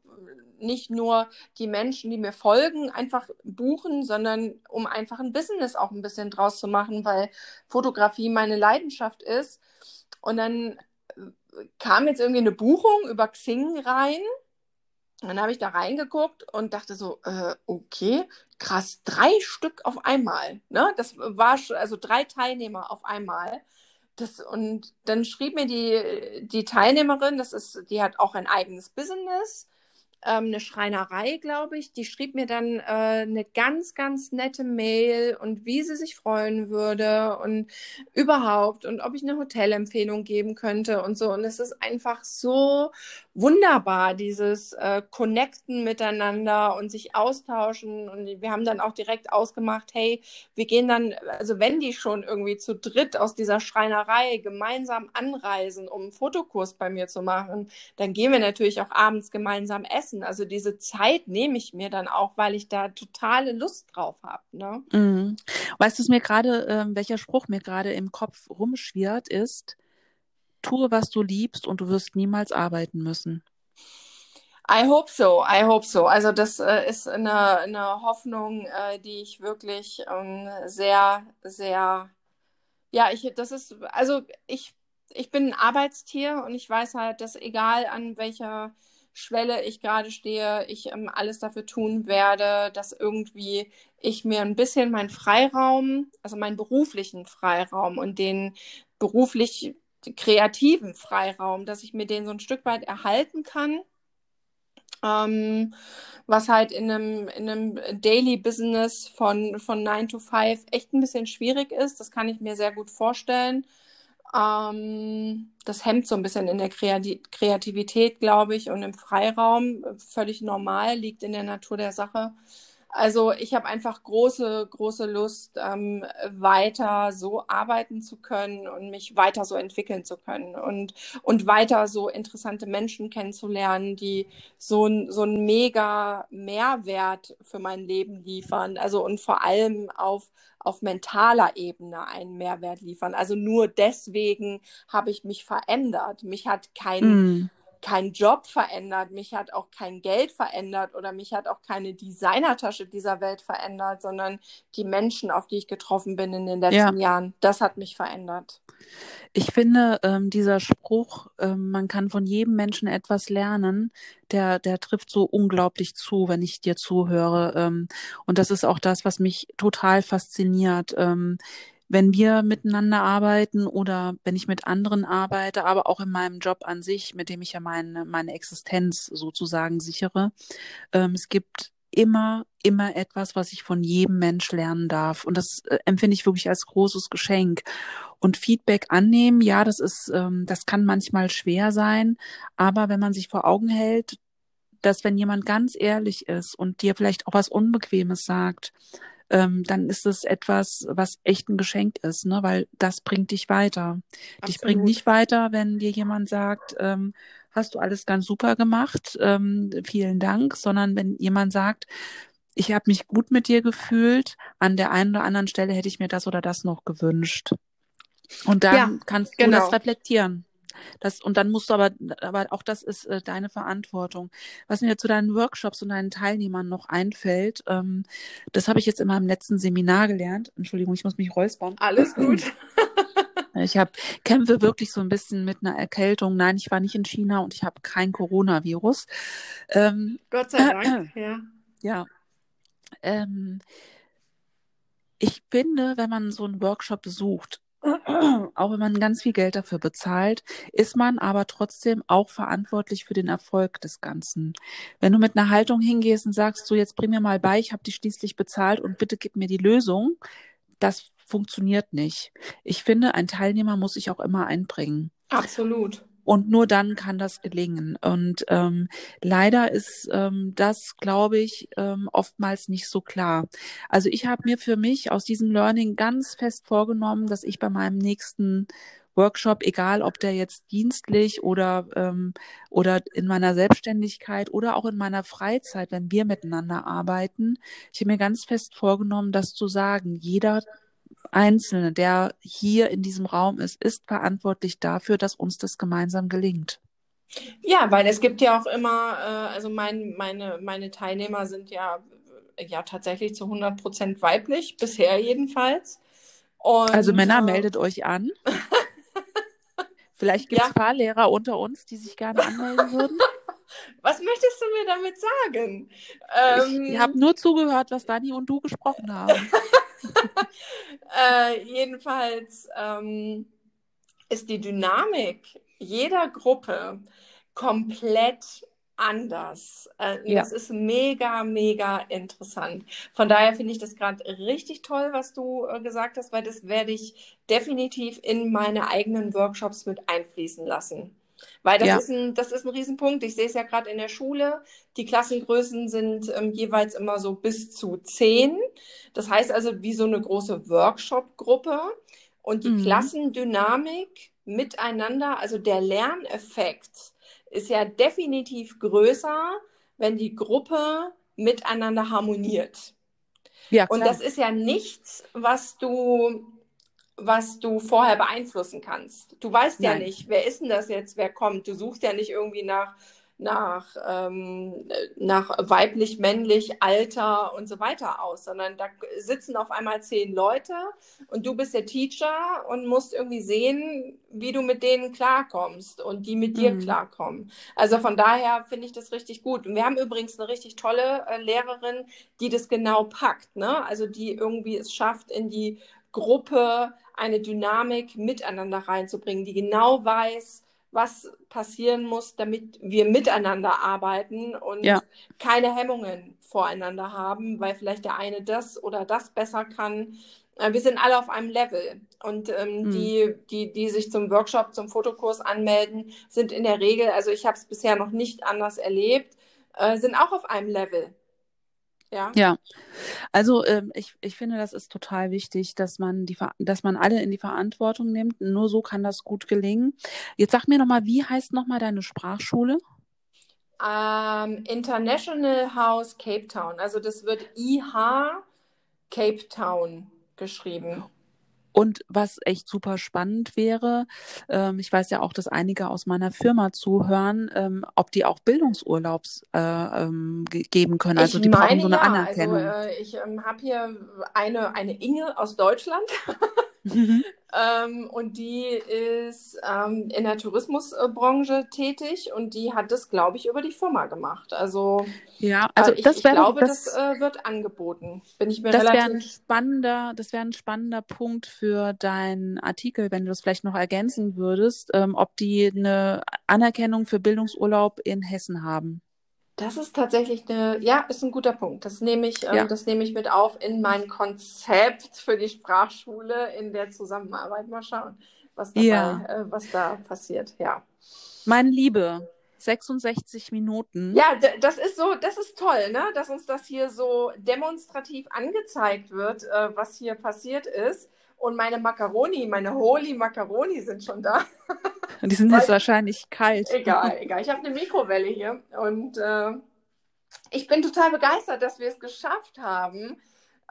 nicht nur die Menschen, die mir folgen, einfach buchen, sondern um einfach ein Business auch ein bisschen draus zu machen, weil Fotografie meine Leidenschaft ist. Und dann äh, kam jetzt irgendwie eine Buchung über Xing rein. dann habe ich da reingeguckt und dachte so, äh, okay, krass, drei Stück auf einmal. Ne? Das war also drei Teilnehmer auf einmal. Das, und dann schrieb mir die, die Teilnehmerin, das ist, die hat auch ein eigenes Business ähm, eine Schreinerei, glaube ich, die schrieb mir dann äh, eine ganz, ganz nette Mail und wie sie sich freuen würde und überhaupt und ob ich eine Hotelempfehlung geben könnte und so. Und es ist einfach so wunderbar, dieses äh, Connecten miteinander und sich austauschen. Und wir haben dann auch direkt ausgemacht, hey, wir gehen dann, also wenn die schon irgendwie zu dritt aus dieser Schreinerei gemeinsam anreisen, um einen Fotokurs bei mir zu machen, dann gehen wir natürlich auch abends gemeinsam essen. Also diese Zeit nehme ich mir dann auch, weil ich da totale Lust drauf habe. Ne? Mhm. Weißt du, mir gerade, äh, welcher Spruch mir gerade im Kopf rumschwirrt, ist, tue, was du liebst und du wirst niemals arbeiten müssen. I hope so, I hope so. Also das äh, ist eine, eine Hoffnung, äh, die ich wirklich ähm, sehr, sehr, ja, ich, das ist, also ich, ich bin ein Arbeitstier und ich weiß halt, dass egal an welcher Schwelle ich gerade stehe, ich ähm, alles dafür tun werde, dass irgendwie ich mir ein bisschen meinen Freiraum, also meinen beruflichen Freiraum und den beruflich kreativen Freiraum, dass ich mir den so ein Stück weit erhalten kann. Ähm, was halt in einem, in einem Daily Business von, von 9 to 5 echt ein bisschen schwierig ist. Das kann ich mir sehr gut vorstellen. Ähm, das hemmt so ein bisschen in der Kreativität, glaube ich, und im Freiraum. Völlig normal, liegt in der Natur der Sache. Also ich habe einfach große, große Lust, ähm, weiter so arbeiten zu können und mich weiter so entwickeln zu können und, und weiter so interessante Menschen kennenzulernen, die so ein, so ein mega Mehrwert für mein Leben liefern. Also und vor allem auf, auf mentaler Ebene einen Mehrwert liefern. Also nur deswegen habe ich mich verändert. Mich hat kein, mm kein Job verändert, mich hat auch kein Geld verändert oder mich hat auch keine Designertasche dieser Welt verändert, sondern die Menschen, auf die ich getroffen bin in den letzten ja. Jahren, das hat mich verändert. Ich finde, ähm, dieser Spruch, ähm, man kann von jedem Menschen etwas lernen, der, der trifft so unglaublich zu, wenn ich dir zuhöre. Ähm, und das ist auch das, was mich total fasziniert. Ähm, wenn wir miteinander arbeiten oder wenn ich mit anderen arbeite, aber auch in meinem Job an sich, mit dem ich ja meine, meine Existenz sozusagen sichere. Ähm, es gibt immer, immer etwas, was ich von jedem Mensch lernen darf. Und das äh, empfinde ich wirklich als großes Geschenk. Und Feedback annehmen, ja, das ist, ähm, das kann manchmal schwer sein. Aber wenn man sich vor Augen hält, dass wenn jemand ganz ehrlich ist und dir vielleicht auch was Unbequemes sagt, ähm, dann ist es etwas, was echt ein Geschenk ist, ne? weil das bringt dich weiter. Absolut. Dich bringt nicht weiter, wenn dir jemand sagt, ähm, hast du alles ganz super gemacht, ähm, vielen Dank, sondern wenn jemand sagt, ich habe mich gut mit dir gefühlt, an der einen oder anderen Stelle hätte ich mir das oder das noch gewünscht. Und dann ja, kannst du genau. das reflektieren. Das, und dann musst du aber, aber auch das ist äh, deine Verantwortung. Was mir zu deinen Workshops und deinen Teilnehmern noch einfällt, ähm, das habe ich jetzt in meinem letzten Seminar gelernt. Entschuldigung, ich muss mich räuspern. Alles gut. Ich habe kämpfe wirklich so ein bisschen mit einer Erkältung. Nein, ich war nicht in China und ich habe kein Coronavirus. Ähm, Gott sei Dank, äh, ja. Ja. Ähm, ich finde, wenn man so einen Workshop besucht, auch wenn man ganz viel Geld dafür bezahlt, ist man aber trotzdem auch verantwortlich für den Erfolg des Ganzen. Wenn du mit einer Haltung hingehst und sagst, so jetzt bring mir mal bei, ich habe die schließlich bezahlt und bitte gib mir die Lösung, das funktioniert nicht. Ich finde, ein Teilnehmer muss sich auch immer einbringen. Absolut. Und nur dann kann das gelingen. Und ähm, leider ist ähm, das, glaube ich, ähm, oftmals nicht so klar. Also ich habe mir für mich aus diesem Learning ganz fest vorgenommen, dass ich bei meinem nächsten Workshop, egal ob der jetzt dienstlich oder ähm, oder in meiner Selbstständigkeit oder auch in meiner Freizeit, wenn wir miteinander arbeiten, ich habe mir ganz fest vorgenommen, das zu sagen. Jeder Einzelne, der hier in diesem Raum ist, ist verantwortlich dafür, dass uns das gemeinsam gelingt. Ja, weil es gibt ja auch immer, äh, also mein, meine, meine Teilnehmer sind ja, ja tatsächlich zu 100 Prozent weiblich, bisher jedenfalls. Und, also Männer, äh, meldet euch an. Vielleicht gibt es ja. Fahrlehrer unter uns, die sich gerne anmelden würden. Was möchtest du mir damit sagen? Ähm, ich habe nur zugehört, was Dani und du gesprochen haben. äh, jedenfalls ähm, ist die Dynamik jeder Gruppe komplett anders. Äh, ja. Das ist mega, mega interessant. Von daher finde ich das gerade richtig toll, was du äh, gesagt hast, weil das werde ich definitiv in meine eigenen Workshops mit einfließen lassen. Weil das, Ja. ist ein, das ist ein Riesenpunkt. Ich sehe es ja gerade in der Schule. Die Klassengrößen sind ähm, jeweils immer so bis zu zehn. Das heißt also wie so eine große Workshop-Gruppe. Und die Mhm. Klassendynamik miteinander, also der Lerneffekt, ist ja definitiv größer, wenn die Gruppe miteinander harmoniert. Ja, Und klar. das ist ja nichts, was du, was du vorher beeinflussen kannst. Du weißt ja Nein. nicht, wer ist denn das jetzt, wer kommt. Du suchst ja nicht irgendwie nach, nach, ähm, nach weiblich, männlich, Alter und so weiter aus, sondern da sitzen auf einmal zehn Leute und du bist der Teacher und musst irgendwie sehen, wie du mit denen klarkommst und die mit dir Mhm. klarkommen. Also von daher finde ich das richtig gut. Und wir haben übrigens eine richtig tolle äh, Lehrerin, die das genau packt, ne? Also die irgendwie es schafft, in die Gruppe eine Dynamik miteinander reinzubringen, die genau weiß, was passieren muss, damit wir miteinander arbeiten und Ja. keine Hemmungen voreinander haben, weil vielleicht der eine das oder das besser kann. Äh, Wir sind alle auf einem Level. Und ähm, Mhm. die, die, die sich zum Workshop, zum Fotokurs anmelden, sind in der Regel, also ich habe es bisher noch nicht anders erlebt, äh, sind auch auf einem Level. Ja. Ja, also ähm, ich, ich finde, das ist total wichtig, dass man die, dass man alle in die Verantwortung nimmt. Nur so kann das gut gelingen. Jetzt sag mir nochmal, wie heißt nochmal deine Sprachschule? Ähm, International House Cape Town. Also das wird IH Cape Town geschrieben. Und was echt super spannend wäre, ähm, ich weiß ja auch, dass einige aus meiner Firma zuhören, ähm, ob die auch Bildungsurlaubs äh, ähm, ge geben können. Also Ich die brauchen meine so eine ja, Anerkennung. also äh, ich ähm, habe hier eine, eine Inge aus Deutschland Mhm. Ähm, und die ist ähm, in der Tourismusbranche tätig und die hat das, glaube ich, über die Firma gemacht. Also, Ja, also äh, ich, das ich glaube, das, das äh, wird angeboten. Bin ich mir das wäre ein relativ. spannender, das wäre ein spannender Punkt für deinen Artikel, wenn du das vielleicht noch ergänzen würdest, ähm, ob die eine Anerkennung für Bildungsurlaub in Hessen haben. Das ist tatsächlich eine, ja, ist ein guter Punkt. Das nehme ich, ähm, Ja. das nehme ich mit auf in mein Konzept für die Sprachschule in der Zusammenarbeit. Mal schauen, was dabei, Ja. äh, was da passiert. Ja. Meine Liebe, 66 Minuten. Ja, das ist so, das ist toll, ne? Dass uns das hier so demonstrativ angezeigt wird, äh, was hier passiert ist. Und meine Macaroni, meine Holy Macaroni sind schon da. Die sind jetzt wahrscheinlich kalt. Egal, egal. Ich habe eine Mikrowelle hier und äh, ich bin total begeistert, dass wir es geschafft haben.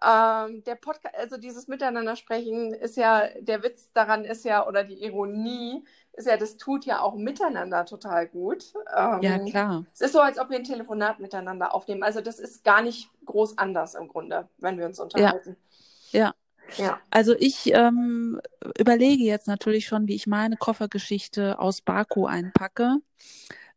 Ähm, der Podcast, also dieses Miteinander sprechen ist ja, der Witz daran ist ja, oder die Ironie ist ja, das tut ja auch miteinander total gut. Ähm, Ja, klar. Es ist so, als ob wir ein Telefonat miteinander aufnehmen. Also das ist gar nicht groß anders im Grunde, wenn wir uns unterhalten. Ja. Ja. Also ich ähm, überlege jetzt natürlich schon, wie ich meine Koffergeschichte aus Baku einpacke.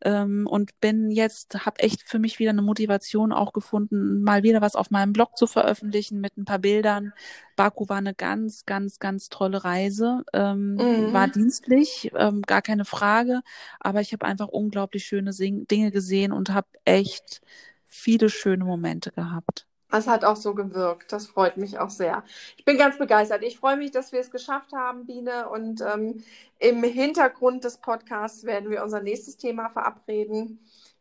Ähm, und bin jetzt, habe echt für mich wieder eine Motivation auch gefunden, mal wieder was auf meinem Blog zu veröffentlichen mit ein paar Bildern. Baku war eine ganz, ganz, ganz tolle Reise. Ähm, Mhm. War dienstlich, ähm, gar keine Frage. Aber ich habe einfach unglaublich schöne Sing Dinge gesehen und habe echt viele schöne Momente gehabt. Es hat auch so gewirkt. Das freut mich auch sehr. Ich bin ganz begeistert. Ich freue mich, dass wir es geschafft haben, Biene. Und ähm, im Hintergrund des Podcasts werden wir unser nächstes Thema verabreden.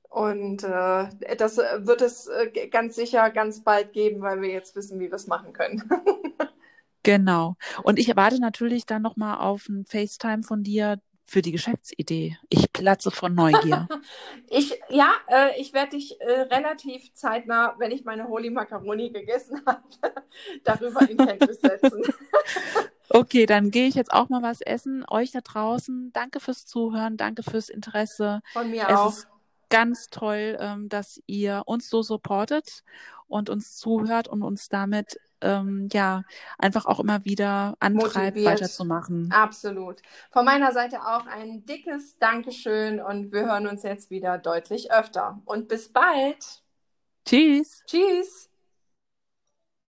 Und äh, das wird es äh, ganz sicher ganz bald geben, weil wir jetzt wissen, wie wir es machen können. Genau. Und ich erwarte natürlich dann nochmal auf ein FaceTime von dir für die Geschäftsidee. Ich platze von Neugier. Ich, ja, äh, ich werde dich äh, relativ zeitnah, wenn ich meine Holy Macaroni gegessen habe, darüber in Kenntnis setzen. Okay, dann gehe ich jetzt auch mal was essen. Euch da draußen, danke fürs Zuhören, danke fürs Interesse. Von mir Es auch. ist ganz toll, ähm, dass ihr uns so supportet und uns zuhört und uns damit ähm, ja einfach auch immer wieder antreibt, Motiviert. weiterzumachen. Absolut. Von meiner Seite auch ein dickes Dankeschön und wir hören uns jetzt wieder deutlich öfter. Und bis bald. Tschüss. Tschüss.